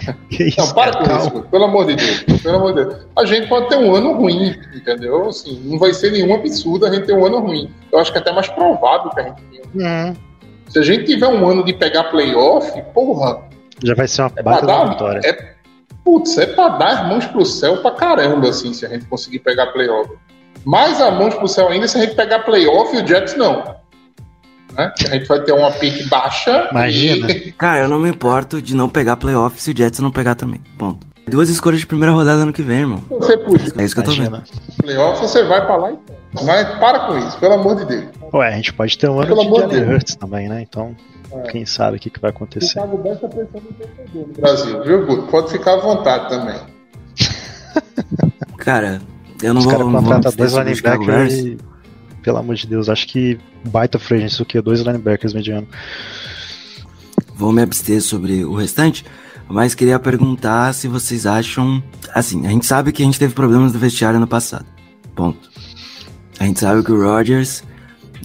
É, Que isso, não, para cara? com isso, pelo amor de Deus. Pelo amor de Deus. A gente pode ter um ano ruim, entendeu? Assim, não vai ser nenhum absurdo a gente ter um ano ruim. Eu acho que é até mais provável que a gente tenha. Hum, Se a gente tiver um ano de pegar playoff, porra, já vai ser uma é baita da dar. vitória. É, putz, é pra dar as mãos pro céu pra caramba, assim, se a gente conseguir pegar playoff. Mais as mãos pro céu ainda se a gente pegar playoff e o Jets não. Né? A gente vai ter uma pique baixa. Imagina. E... Cara, eu não me importo de não pegar playoff se o Jets não pegar também. Ponto. Duas escolhas de primeira rodada ano que vem, irmão. Você puxa É isso que eu tô vendo. Imagina. playoff, você vai pra lá e Mas para com isso, pelo amor de Deus. Ué, a gente pode ter um ano Pelo de. Hurts também, né? Então, É. quem sabe o que, que vai O acontecer. Thiago Bessa tá pensando no Brasil, viu, Guto? Pode ficar à vontade também. Cara, eu não Os vou. caras contratam dois Chicago linebackers e, pelo amor de Deus, acho que baita free agency o que? Dois linebackers mediano. Vou me abster sobre o restante, mas queria perguntar se vocês acham. Assim, a gente sabe que a gente teve problemas no vestiário no passado. Ponto. A gente sabe que o Rodgers,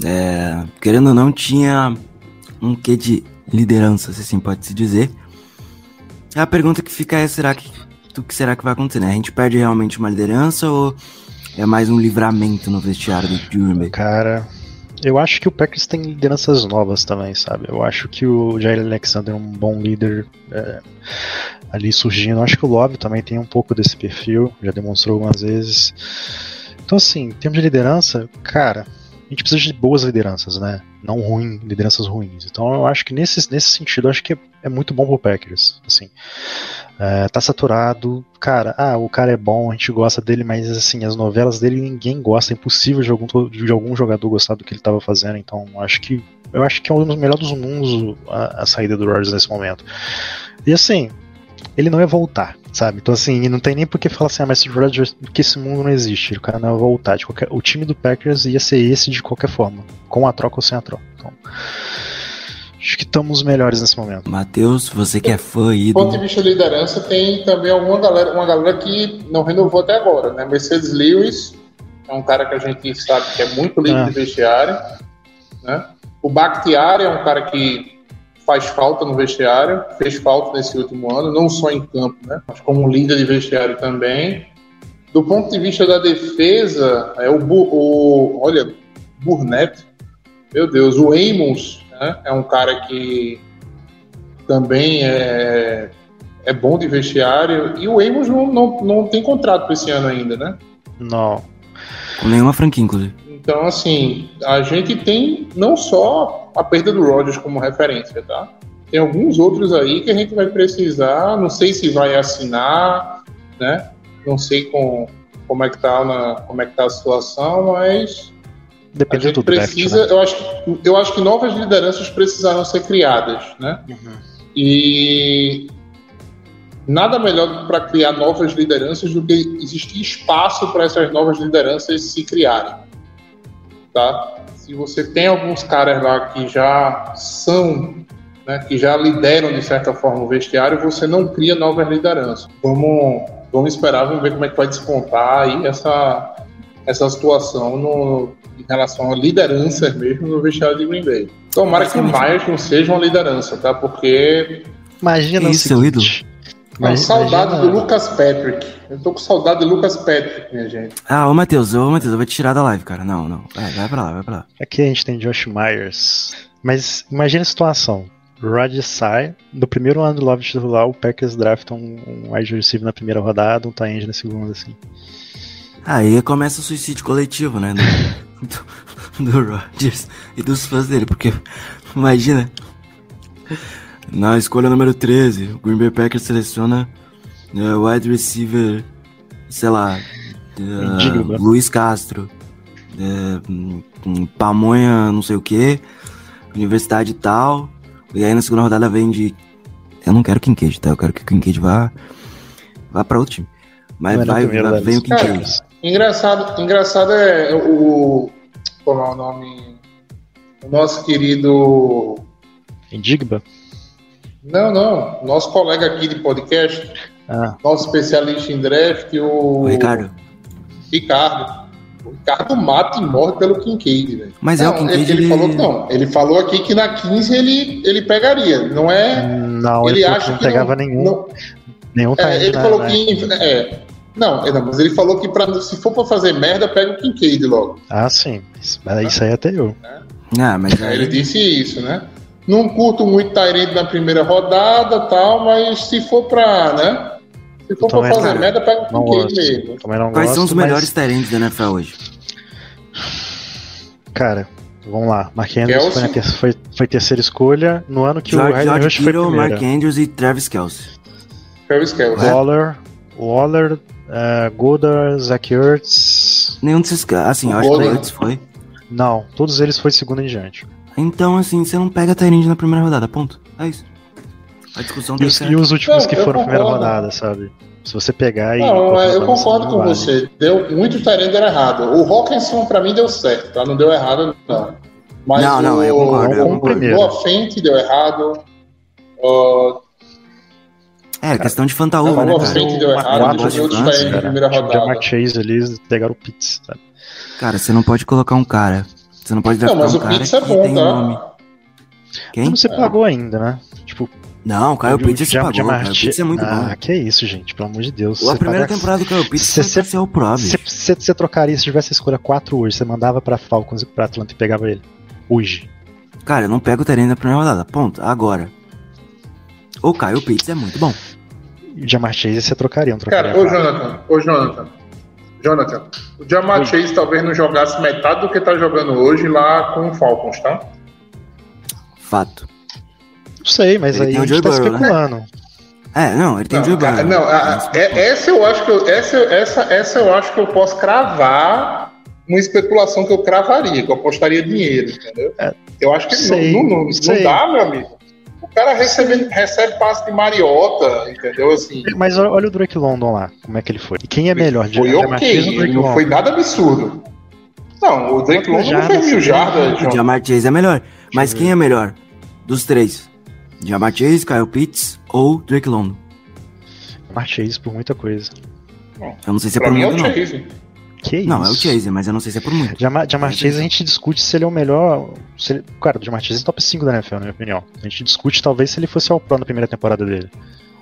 é, querendo ou não, tinha um quê de liderança, se assim pode se dizer. A pergunta que fica é: será que o que será que vai acontecer? Né? A gente perde realmente uma liderança ou é mais um livramento no vestiário do Bay? Cara, eu acho que o Packers tem lideranças novas também, sabe? Eu acho que o Jair Alexander é um bom líder. é, ali surgindo. Acho que o Love também tem um pouco desse perfil, já demonstrou algumas vezes. Então, assim, em termos de liderança, cara, a gente precisa de boas lideranças, né? Não ruim, lideranças ruins. Então, eu acho que nesse, nesse sentido, eu acho que é, é muito bom pro Packers, assim. É, tá saturado, cara, ah, o cara é bom, a gente gosta dele, mas assim, as novelas dele ninguém gosta, é impossível de algum, de algum jogador gostar do que ele tava fazendo, então acho que eu acho que é um dos melhores dos mundos a, a saída do Rodgers nesse momento. E assim, ele não ia voltar, sabe? Então assim, não tem nem por que falar assim, ah, mas esse Rodgers, que esse mundo não existe, o cara não ia voltar. Qualquer, o time do Packers ia ser esse de qualquer forma, com a troca ou sem a troca. Então, acho que estamos melhores nesse momento. Matheus, você que é fã aí Do ponto de vista de liderança, tem também alguma galera, uma galera que não renovou até agora, né? Mercedes Lewis é um cara que a gente sabe que é muito líder Ah. de vestiário, né? O Bakhtiari é um cara que faz falta no vestiário, fez falta nesse último ano, não só em campo, né? Mas como líder de vestiário também. Do ponto de vista da defesa, é o, o olha, Burnett, meu Deus, o Amos né? é um cara que também é, é bom de vestiário. E o Amos não, não, não tem contrato para esse ano ainda, né? Não. Com nenhuma franquia, inclusive. Então, assim, a gente tem não só a perda do Rodgers como referência, tá? Tem alguns outros aí que a gente vai precisar, não sei se vai assinar, né? Não sei com, como, é que tá na, como é que tá a situação, mas Depende do draft, precisa, né? eu, acho, que- eu acho que novas lideranças precisaram ser criadas, né? Uhum. E nada melhor para criar novas lideranças do que existir espaço para essas novas lideranças se criarem. Tá? Se você tem alguns caras lá que já são, né, que já lideram de certa forma o vestiário, você não cria novas lideranças. Vamos, vamos esperar, vamos ver como é que vai descontar aí essa, essa situação no, em relação a lideranças mesmo no vestiário de Green Bay. Tomara que o Myers não seja uma liderança, tá? Porque Imagina Isso, o. Não, Mas- saudade imagina- do Lucas Patrick. Eu tô com saudade do Lucas Patrick, minha gente. Ah, ô Matheus, ô Matheus, eu vou te tirar da live, cara. Não, não. Vai, vai pra lá, vai pra lá. Aqui a gente tem Josh Myers. Mas imagina a situação. Rodgers sai, no primeiro ano do Love titular, o Packers draftam um, um wide receiver na primeira rodada, um tight na segunda, assim. Aí começa o suicídio coletivo, né? Do, do, do Rodgers e dos fãs dele, porque imagina. Na escolha número 13, o Green Bay Packers seleciona eh, wide receiver, sei lá, Digno. Luiz Castro, hum, Pamonha, não sei o que, universidade tal. E aí na segunda rodada vem de. Eu não quero Kincaid, tá? Eu quero que o Kincaid vá, vá pra outro time. Mas é vai, vai, vem o. Kincaid. Engraçado, engraçado é o. Como é o nome? O nosso querido. Indigba? Não, não. Nosso colega aqui de podcast, Ah, nosso especialista em draft, o. O Ricardo. Ricardo. O Ricardo mata e morre pelo Kincaid, velho. Mas é o Não, Kincaid, ele, ele ele- falou que não. Ele falou aqui que na 15 ele, ele pegaria. Não é. não, ele ele, acha que não que pegava não, nenhum, não- nenhum É, ele na- falou na- que. É, não, é, não, mas ele falou que pra, se for pra fazer merda, pega o Kincaid logo. Ah, sim. Isso- Mas isso aí até eu. Ah, mas É, aí, Ele disse isso, né? Não curto muito Tyrande na primeira rodada tal, mas se for pra, né? Se for pra Também, fazer cara, merda, pega o Não Kincaid gosto. mesmo. Não quais gosto, são os mas, melhores terrenos da NFL hoje? Cara, vamos lá. Mark Andrews foi, ter- foi, foi terceira escolha no ano que o George, Hayden George Rush foi Kittle, primeira. Mark Andrews e Travis Kelce. Travis Kelce. É? Waller, Waller, uh, Goddard, Zach Ertz. Nenhum desses caras. Assim, eu O acho que o. Ertz foi. Não, todos eles foi segunda em diante. Então, assim, você não pega Tyrande na primeira rodada, ponto. É isso. A discussão E tá os, e os últimos Não, que eu foram na primeira rodada, sabe? Se você pegar e. Não, é, eu concordo com vale. você. Deu, muito Tyrande deram errado. O Hawkinson, pra mim, deu certo, tá? Não deu errado, não. Mas Não, não, o, eu concordo, eu Como concordo. primeiro. Noah Fent deu errado. Uh, É, questão de Não, fantaúva, né, cara? Deu errado. Quatro de outros na cara. primeira rodada. Jamar Chase, eles pegaram o Pitts, sabe? Cara, você não pode colocar um cara. Você não pode Não, draftar mas um o cara Pitts é que bom, tem tá? nome. Quem? Não se pagou ainda, né? Tipo, Não, o Kyle o Pitts Jam- pagou. Jamar Kyle Pitts é muito ah, bom. que isso, gente, pelo amor de Deus. A Você primeira paga- temporada do Kyle Pitts Cê- foi cê- pra ser o Pro. Você você trocaria se tivesse a escolha 4 hoje, você mandava pra Falcons e pra Atlanta e pegava ele. Hoje. Cara, eu não pego o Tyrande na primeira rodada, ponto. Agora. O Kyle Pitts é muito bom. E o Jamar Chase você trocaria, não trocaria? Cara, ô. Jonathan, ô Jonathan, Jonathan, o Jamar Oi. Chase talvez não jogasse metade do que tá jogando hoje lá com o Falcons, tá? Fato. Não sei, mas Ele aí tem a gente tá Burrow, né? especulando. É, não, ele tem o Não, Joe Burrow. não, a- a- é- essa eu acho que eu, essa, essa, essa eu acho que eu posso cravar uma especulação que eu cravaria, que eu apostaria dinheiro, entendeu? É, eu acho que sei, não, não, não, sei. não dá, meu amigo. O cara recebe, recebe passe de Mariota, entendeu? Assim, Mas olha, o Drake London lá, como é que ele foi. E quem é melhor, foi Jamar ok, Chase não London? foi nada absurdo. Não, o Drake London não fez mil jardas, O. Jamar Chase é melhor. Mas quem é melhor? Dos três. Jamar Chase, Kyle Pitts ou Drake London? Jamar Chase por muita coisa. Eu não sei se é Pra por mim é o não. Que isso? Não, é o Chase, mas eu não sei se é por muito. Jamar, Jamar Chase a gente discute se ele é o melhor. Se ele, cara, o Jamar Chase é top 5 da NFL, na minha opinião. A gente discute talvez se ele fosse ao Pro na primeira temporada dele.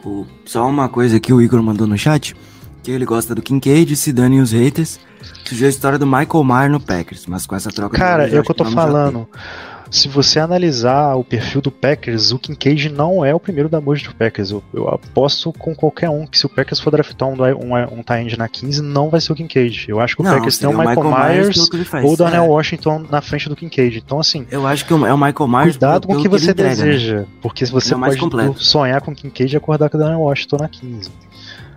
O- só uma coisa que o Igor mandou no chat, que ele gosta do Kincaid, se dane os haters. Surgiu a história do Michael Mayer no Packers, mas com essa troca... de Cara, é o que eu tô falando. Se você analisar o perfil do Packers, o Kincaid não é o primeiro da moja do Packers. Eu, eu aposto com qualquer um que se o Packers for draftar um, um, um tie-end na 15, não vai ser o Kincaid. Eu acho que o Não, Packers tem o seria Michael, Myers que faz. ou o Darnell É, Washington na frente do Kincaid. Então, assim, Eu acho que é o Michael Myers cuidado com o que você entrega, né? deseja. Porque você Ele é o mais pode completo. sonhar com o Kincaid e acordar com o Darnell Washington na 15.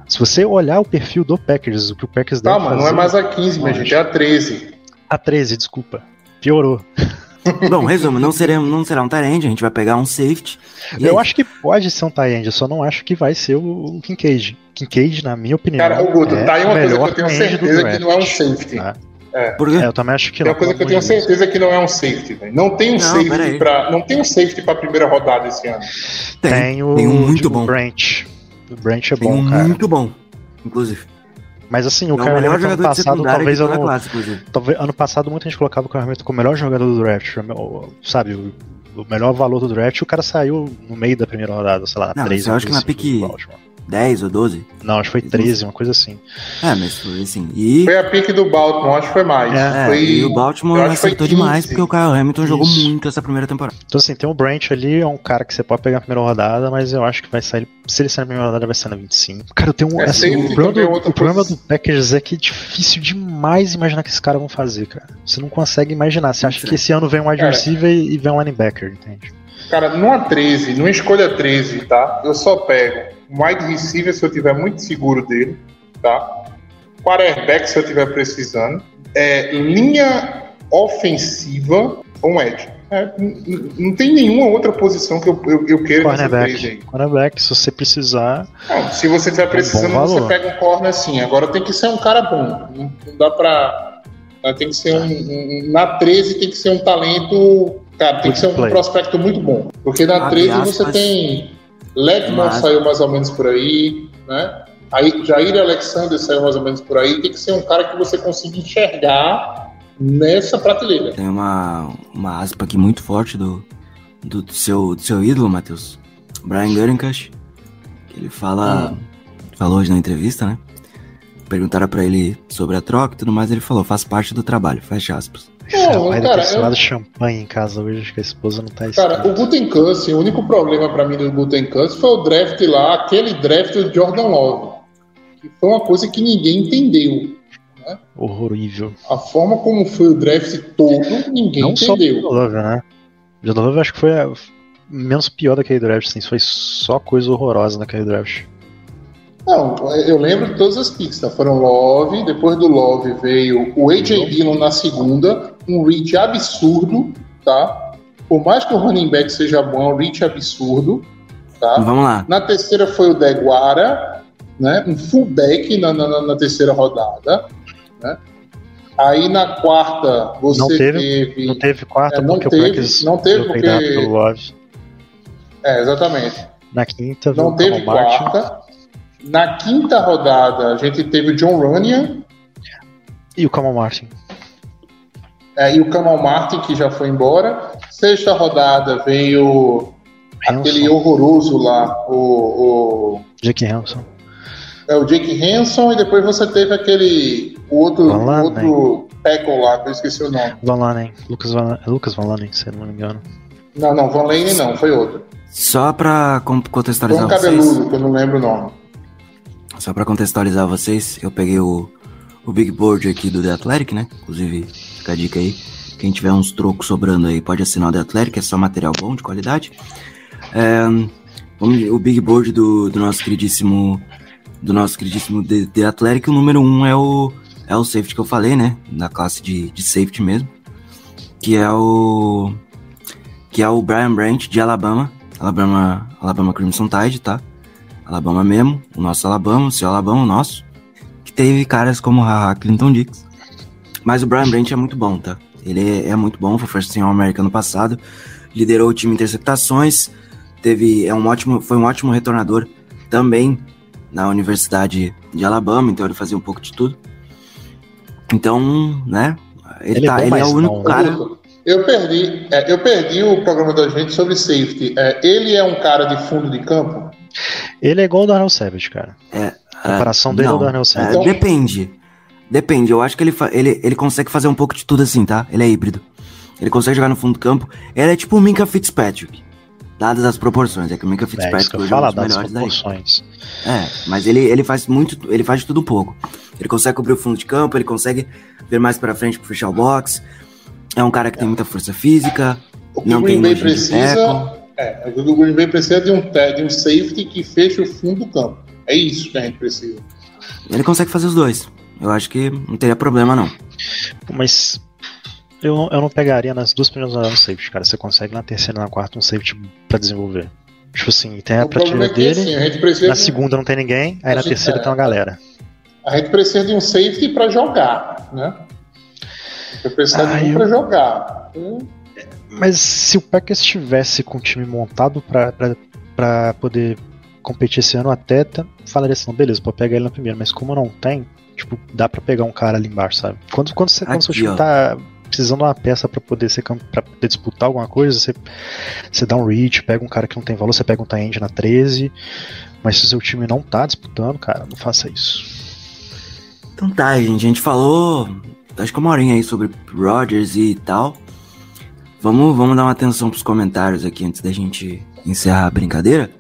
Se você olhar o perfil do Packers, o que o Packers deve Calma, fazer... não é mais a 15, minha gente, é a 13. A 13, desculpa. Piorou. Bom, resumo, não, será, não será um Tyrande, a gente vai pegar um safety. Eu aí, acho que pode ser um tie-end, eu só não acho que vai ser o, o Kincaid. Kincaid, na minha opinião, Cara, o Guto, é tá aí uma o coisa que eu tenho certeza que não é um safety. tá? Por quê? É, eu também acho que Tem não. uma coisa que eu tenho Deus. certeza que não é um safety, velho. Não tem um Não, safety para, não tem um safety para primeira rodada esse ano. Tem, Tem o, tem um muito o bom. Brent. O Brent é Tem bom, um cara. muito bom, inclusive. Mas assim, o melhor Hamilton ano passado, talvez eu a não. classe. Talvez, ano passado muita gente colocava o Kyle Hamilton como o melhor jogador do draft. Sabe, o, o melhor valor do draft, o cara saiu no meio da primeira rodada, sei lá, Não, 13. isso eu acho que na pique-. 10 ou 12. Não, acho que foi 13, uma coisa assim. É, mas foi assim. E, Foi a pique do Baltimore, acho que foi mais. É, foi, e o Baltimore eu acho que foi acertou demais 15. porque o Kyle Hamilton jogou Isso. muito essa primeira temporada. Então, assim, tem o Brent ali, é um cara que você pode pegar na primeira rodada, mas eu acho que vai sair. Se ele sair na primeira rodada, vai ser na 25. Cara, eu tenho um. É, assim, o problema, é do, o problema do Packers é que é difícil demais imaginar que esses caras vão fazer, cara. Você não consegue imaginar. Você acha que esse ano vem um wide receiver e vem um linebacker, entende? Cara, numa 13, numa escolha 13, tá? Eu só pego um wide receiver se eu tiver muito seguro dele, tá? Quarterback se eu tiver precisando. É, linha ofensiva ou um edge. É, não tem nenhuma outra posição que eu, eu, eu queira nessa 13 aí. Cornerback. Cornerback, se você precisar. Não, se você estiver precisando, bom você pega um corner assim. Agora tem que ser um cara bom. Não, não dá pra. né, Tem que ser um, um- Na 13 tem que ser um talento. Cara, tem que ser um Play. prospecto muito bom. Porque na Abre 13 você aspas. tem. Letman Mas- saiu mais ou menos por aí, né? Aí Jair Alexander saiu mais ou menos por aí. Tem que ser um cara que você consiga enxergar nessa prateleira. Tem uma, uma aspa aqui muito forte do, do seu, do seu ídolo, Matheus. Brian Gurinkash. Ele fala. Falou hoje na entrevista, né? Perguntaram pra ele sobre a troca e tudo mais. Ele falou: faz parte do trabalho, fecha aspas. Não, cara, eu- champanhe em casa hoje, acho que a esposa não tá Cara, escrita. o Gutenkans, o único problema pra mim do Gutenkans foi o draft lá, aquele draft do Jordan Love. Que foi uma coisa que ninguém entendeu. Horrível. A forma como foi o draft todo, ninguém Não só o entendeu. Jodolove, né? O Jodolove acho que foi a- menos pior daquele draft, assim. Foi só coisa horrorosa naquele draft. Não, eu lembro de todas as picks, tá? Foram Love, depois do Love veio o AJ Dillon na segunda, um reach absurdo, tá? Por mais que o running back seja bom, é um reach absurdo, tá? Vamos lá. Na terceira foi o Deguara, né? Um fullback na, na, na- terceira rodada, né? Aí na quarta você Não teve- teve. Não teve quarta É, não porque teve, o Packers não teve porque- pelo Love. É, exatamente. Na quinta, Não teve Martin. quarta. Na quinta rodada a gente teve o John Runyan E o Kamal Martin. É, e o Kamal Martin, que já foi embora. Sexta rodada veio aquele Hanson, horroroso lá, o, o, Jake Hanson. é, o Jake Hanson, e depois você teve aquele o outro, Van Lanen. outro tackle lá, que eu esqueci o nome. Van Lanen. Lucas Van, Lucas Van Lanen, se eu não me engano. Não, não, Van Lane não, foi outro. Só pra contextualizar um vocês. cabeludo, que eu não lembro o nome. Só pra contextualizar vocês, eu peguei o, o Big Board aqui do The Athletic, né? Inclusive, fica a dica aí. Quem tiver uns trocos sobrando aí, pode assinar o The Athletic, é só material bom, de qualidade. É, vamos- o Big Board do, do nosso queridíssimo do nosso queridíssimo The, The Athletic, o número um é o é o safety que eu falei, né? Na classe de, de safety mesmo. Que é o que é o Brian Branch de Alabama, Alabama, Alabama Crimson Tide, tá? Alabama mesmo, o nosso Alabama, o seu Alabama, o nosso. Que teve caras como Haha Clinton Dix. Mas o Brian Branch é muito bom, tá? Ele é, é muito bom, foi first team All-American no passado. Liderou o time em interceptações. Teve, é um ótimo, foi um ótimo retornador também na Universidade de Alabama, então ele fazia um pouco de tudo. Então, né? Ele, Ele é tá, bom, ele é mas o único não- cara. Eu perdi, é, eu perdi o programa da gente sobre safety. É, ele é um cara de fundo de campo? Ele é igual o Darnell Savage, cara. A comparação dele é o Não, Darnell é, Savage. Então- depende. Depende. Eu acho que ele, ele, ele consegue fazer um pouco de tudo assim, tá? Ele é híbrido. Ele consegue jogar no fundo do campo. Ele é tipo o Minka Fitzpatrick. Dadas as proporções. É que o Minka É isso Fitzpatrick que eu hoje é um dos das melhores proporções. É, mas ele, ele faz muito. Ele faz de tudo um pouco. Ele consegue cobrir o fundo de campo, ele consegue ver mais pra frente pra fechar o box. É um cara que tem muita força física. O que Não o Green tem Bay precisa. É, o Green Bay precisa de um, de um safety que feche o fundo do campo. É isso que a gente precisa. Ele consegue fazer os dois. Eu acho que não teria problema, não. Mas eu, não- eu não pegaria nas duas primeiras rodadas no safety, cara. Você consegue na terceira e na quarta um safety pra desenvolver. Tipo assim, tem a prateleira é que dele, assim, a gente precisa. na de- segunda não tem ninguém, aí A na gente- terceira é. tem uma galera. A gente precisa de um safety para jogar, né? Eu preciso Ah, de um eu- para jogar. Hum, Mas se o Packers estivesse com o time montado pra, pra, pra poder competir esse ano, até falaria assim, não, beleza, pode pegar ele na primeira, mas como não tem, tipo, dá pra pegar um cara ali embaixo, sabe? Quando, quando, você, quando seu Aqui, time ó. tá precisando de uma peça pra poder ser pra poder disputar alguma coisa, você, você dá um reach, pega um cara que não tem valor, você pega um tie na 13, mas se o seu time não tá disputando, cara, não faça isso. Então tá, gente. A gente falou, acho que uma horinha aí sobre Rodgers e tal. Vamos, vamos dar uma atenção pros comentários aqui antes da gente encerrar a brincadeira.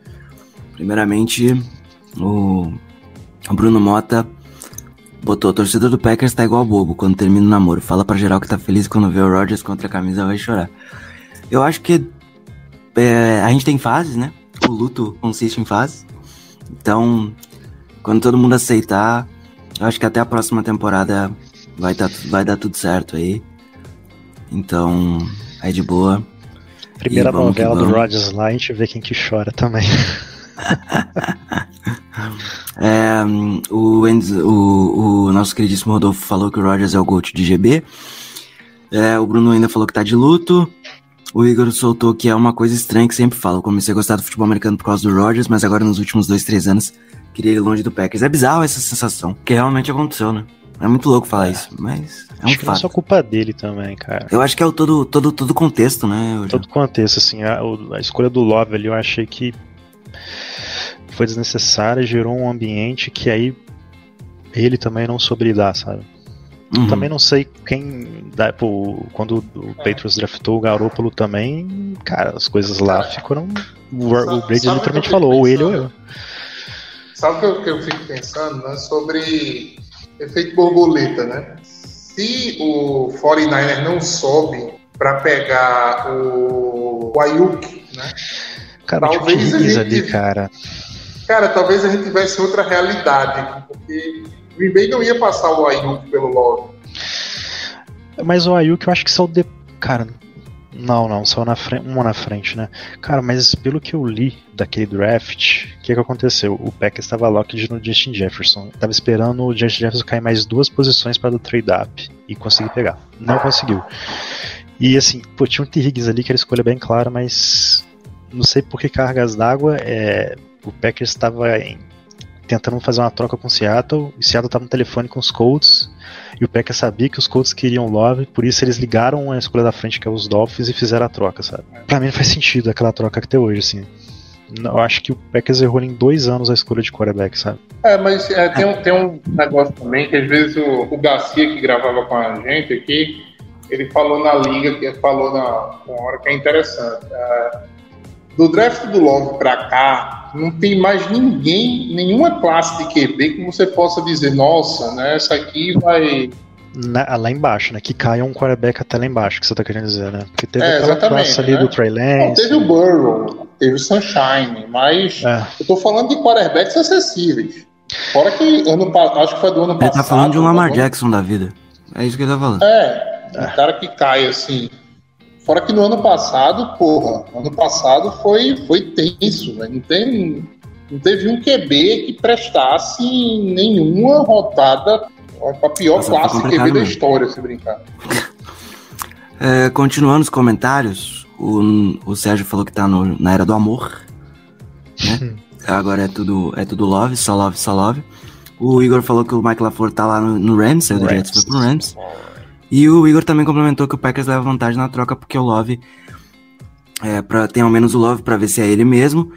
Primeiramente, o Bruno Mota botou: torcedor do Packers tá igual bobo quando termina o namoro. Fala pra geral que tá feliz quando vê o Rodgers contra a camisa vai chorar. Eu acho que é, a gente tem fases, né? O luto consiste em fases. Então, quando todo mundo aceitar, eu acho que até a próxima temporada vai, tá, vai dar tudo certo aí. Então, é de boa. Primeira novela do. Rodgers lá, a gente vê quem que chora também. É, o, Enzo- o, o nosso queridíssimo Rodolfo falou que o Rogers é o GOAT de GB. É, o Bruno ainda falou que tá de luto. O Igor soltou que é uma coisa estranha que sempre falo. Comecei a gostar do futebol americano por causa do Rogers, mas agora nos últimos dois, três anos queria ir longe do Packers. É bizarro essa sensação, que realmente aconteceu, né? É muito louco falar isso, mas é um Acho que não é só fato. culpa dele também, cara. Eu acho que é o todo, todo, todo contexto, né? Todo contexto, assim, a, a escolha do Love ali eu achei que foi desnecessária, gerou um ambiente que aí ele também não soube lidar, sabe? Uhum. Também não sei quem. Da, pô, quando o Patriots draftou o Garoppolo também, cara, as coisas lá ficaram. O, o Brady literalmente falou, ou ele ou eu. pensando? Sabe o que eu, que eu fico pensando, né? Sobre efeito borboleta, né? Se o 49ers não sobe para pegar o, o Ayuk, né? Cara, Talvez Higgins gente- ali, cara. Cara, talvez a gente tivesse outra realidade, porque o Green não ia passar o Ayuk pelo Love. Mas o Ayuk eu acho que saiu de. Cara, não, não, saiu na frente, uma na frente, né? Cara, mas pelo que eu li daquele draft, o que, que aconteceu? O Packers estava locked no Justin Jefferson. Tava esperando o Justin Jefferson cair mais duas posições para do trade up e conseguir pegar. Não conseguiu. E assim, pô, tinha um T. Higgins ali que era escolha bem clara, mas não sei por que cargas d'água. É, o Packers estava tentando fazer uma troca com o Seattle, e Seattle estava no telefone com os Colts, e o Packers sabia que os Colts queriam Love, por isso eles ligaram a escolha da frente, que é os Dolphins, e fizeram a troca, sabe? Pra mim não faz sentido aquela troca que tem hoje, assim. Eu acho que o Packers errou em dois anos a escolha de quarterback, sabe? É, mas é, tem, um, tem um negócio também que às vezes o, o Garcia que gravava com a gente aqui, ele falou na liga, que falou na, na hora que é interessante. É, do draft do Love pra cá, não tem mais ninguém, nenhuma classe de QB que você possa dizer, nossa, né, essa aqui vai. Na- lá embaixo, né? Que caia um quarterback até lá embaixo, que você tá querendo dizer, né? Porque teve É, aquela classe ali né? do Trey Não, Lance. teve o Burrow, teve o Sunshine, mas É. eu tô falando de quarterbacks acessíveis. Fora que ano acho que foi do ano Ele passado. tá falando de um Lamar né? Jackson da vida. É isso que ele tá falando. É, um cara que cai assim. Fora que no ano passado, porra, ano passado foi, foi tenso, velho. Não, tem, não teve um QB que prestasse nenhuma rodada a pior Nossa, foi classe QB complicado da mesmo. história, se brincar. É, continuando os comentários, o, o Sérgio falou que tá no- na era do amor. Né? Agora é tudo, é tudo love, só love, só love. O Igor falou que o Mike LaFleur tá lá no, no Rams, saiu do Jets foi pro Rams. E o Igor também complementou que o Packers leva vantagem na troca porque o Love é, pra, tem ao menos o Love pra ver se é ele mesmo.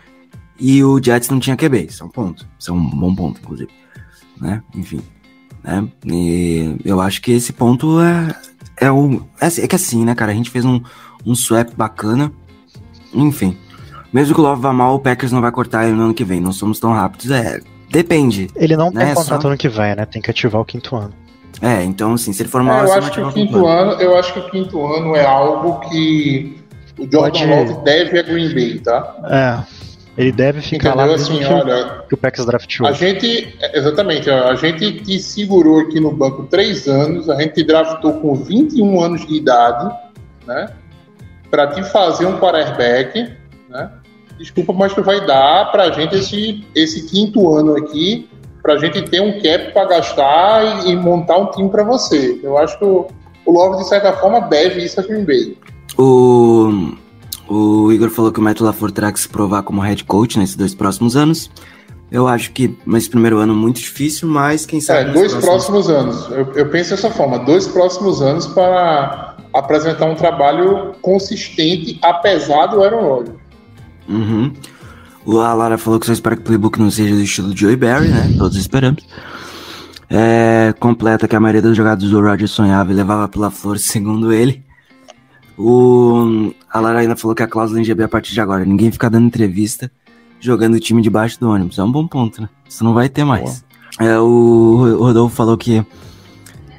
E o Jets não tinha QB. Isso é um ponto. Isso é um bom ponto, inclusive. Né? Enfim. Né? E eu acho que esse ponto é, é o. É, assim- é que assim, né, cara? A gente fez um, um swap bacana. Enfim. Mesmo que o Love vá mal, o Packers não vai cortar ele no ano que vem. Não somos tão rápidos. É. Depende. Ele não tem É, contrato só- ano que vem, né? Tem que ativar o quinto ano. É, então assim, se ele for É, mal, eu você acho que o quinto ano, eu acho que o quinto ano é algo que o Jordan Pode- Love deve a Green Bay, tá? É. Ele deve ficar lá Entendeu? mesmo Assim, que, o- olha, que o Packers drafteou. A gente, exatamente, ó, a gente te segurou aqui no banco três anos, a gente te draftou com 21 anos de idade, né? Pra te fazer um quarterback, né? Desculpa, mas tu vai dar pra gente esse, esse quinto ano aqui, pra gente ter um cap pra gastar e, e montar um time pra você. Eu acho que o, o Love, de certa forma, deve isso a Green Bay. O, o Igor falou que o Matt LaFleur terá que se provar como head coach nesses dois próximos anos. Eu acho que nesse primeiro ano muito difícil, mas quem É, sabe. nos dois próximos anos. Eu, eu penso dessa forma, dois próximos anos para apresentar um trabalho consistente, apesar do Aaron Rodgers. Uhum. O a Lara falou que só espera que o playbook não seja do estilo de Joey Barry, né? Todos esperamos. É, completa que a maioria das jogadas do Rodgers sonhava e levava pela flor, segundo ele. O, a Lara ainda falou que a cláusula em GB é a partir de agora. Ninguém fica dando entrevista jogando o time debaixo do ônibus. É um bom ponto, né? Isso não vai ter mais. É, o Rodolfo falou que,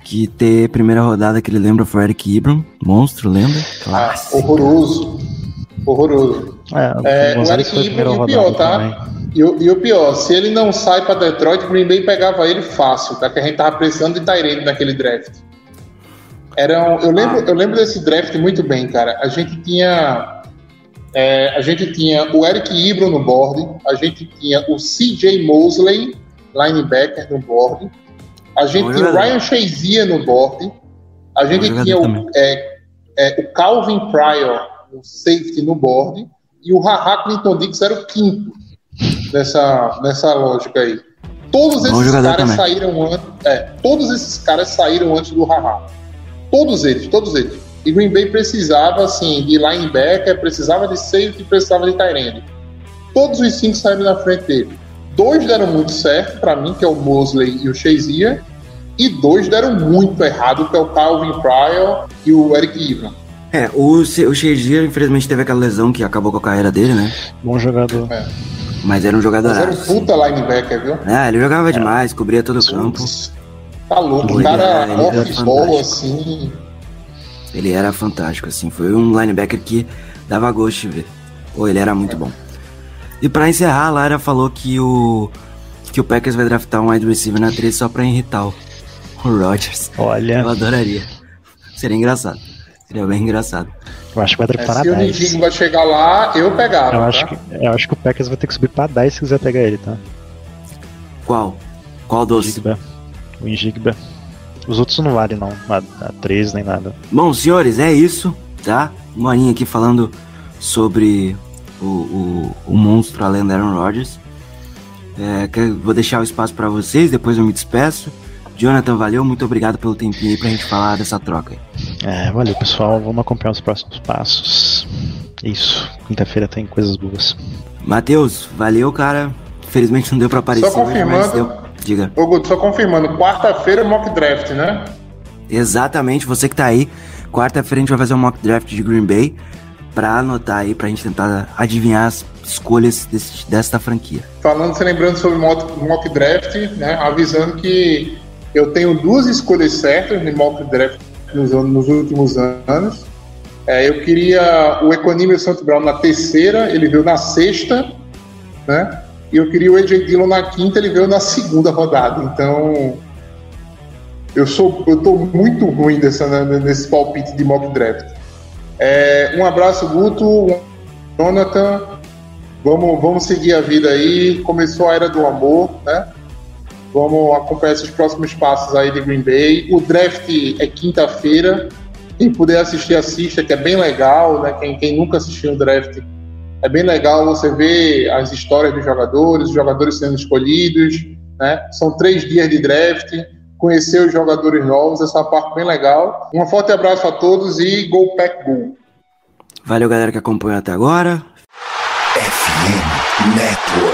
que ter primeira rodada que ele lembra foi o Eric Ibram. Monstro, lembra? Ah, Clássico. horroroso. Horroroso. É, É, o Eric Ibram, e o pior, tá? E, o- e o pior, se ele não sai para Detroit, Green Bay pegava ele fácil, tá? Que a gente tava precisando de Tyrene naquele draft. Era um- eu, lembro, eu lembro desse draft muito bem, cara. A gente tinha. é, a gente tinha o Eric Ibram no board, a gente tinha o CJ Mosley, linebacker, no board, a gente tinha o. Ryan Shazier no board, a gente tinha o, é, é, o Calvin Pryor, o safety, no board, e o Haha Clinton Dix era o quinto nessa, nessa lógica aí. Todos esses caras também. saíram antes. É, todos esses caras saíram antes do Haha. Todos eles, todos eles. E Green Bay precisava, assim, de linebacker, precisava de safety, precisava de end. Todos os cinco saíram na frente dele. Dois deram muito certo, pra mim, que é o Mosley e o Shazier. E dois deram muito errado, que é o Calvin Pryor e o Eric Ibram. É, o, o Shazier, infelizmente, teve aquela lesão que acabou com a carreira dele, né? Bom jogador. Mas era um jogador. Mas era um puta linebacker, viu? É, ele jogava demais, cobria todo o campo. Tá louco, o cara era- ele era off-ball, fantástico. assim. Ele era fantástico, assim. Foi um linebacker que dava gosto de ver. Pô, ele era muito bom. E pra encerrar, a Lara falou que o que o Packers vai draftar um wide receiver na 3 só pra irritar o, o Rodgers. Olha, Eu adoraria. Seria engraçado. Seria bem engraçado. eu acho que vai É, draftar se na o 10. Nidinho vai chegar lá, eu pegava. Eu tá? acho, que, eu acho que o Packers vai ter que subir pra 10 se quiser pegar ele, tá? Qual? Qual doce? Jigba. O Injigba. Os outros não valem não, a, a 3 nem nada. Bom, senhores, é isso, tá? Uma horinha aqui falando sobre o, o, o monstro, a lenda Aaron Rodgers. É, que- vou deixar o espaço pra vocês, depois eu me despeço. Jonathan, valeu, muito obrigado pelo tempinho aí pra gente falar dessa troca. aí. É, valeu pessoal, vamos acompanhar os próximos passos. Isso, quinta-feira tem coisas boas. Matheus, valeu, cara. Infelizmente não deu pra aparecer Só hoje, mas confirmando. deu. Diga. Ô, Guto, só confirmando, quarta-feira mock draft, né? Exatamente, você que tá aí. Quarta-feira a gente vai fazer um mock draft de Green Bay. pra anotar aí, pra gente tentar adivinhar as escolhas desse, desta franquia. Falando, se lembrando sobre mock draft, né, avisando que eu tenho duas escolhas certas de mock draft nos, nos últimos anos. É, eu queria o Equanimio Santo Brown na terceira, ele veio na sexta, né? E eu queria o AJ Dillon na quinta, ele veio na segunda rodada. Então, eu sou, eu tô muito ruim dessa, né, nesse palpite de mock draft. É, um abraço, Guto, Jonathan. Vamos, vamos seguir a vida aí. Começou a era do amor, né? Vamos acompanhar esses próximos passos aí de Green Bay. O draft é quinta-feira. Quem puder assistir, assista, que é bem legal, né? Quem, quem nunca assistiu o draft, é bem legal você ver as histórias dos jogadores, os jogadores sendo escolhidos, né? São três dias de draft, conhecer os jogadores novos, essa parte bem legal. Um forte abraço a todos e Go Pack Go! Valeu, galera que acompanhou até agora. FM Network.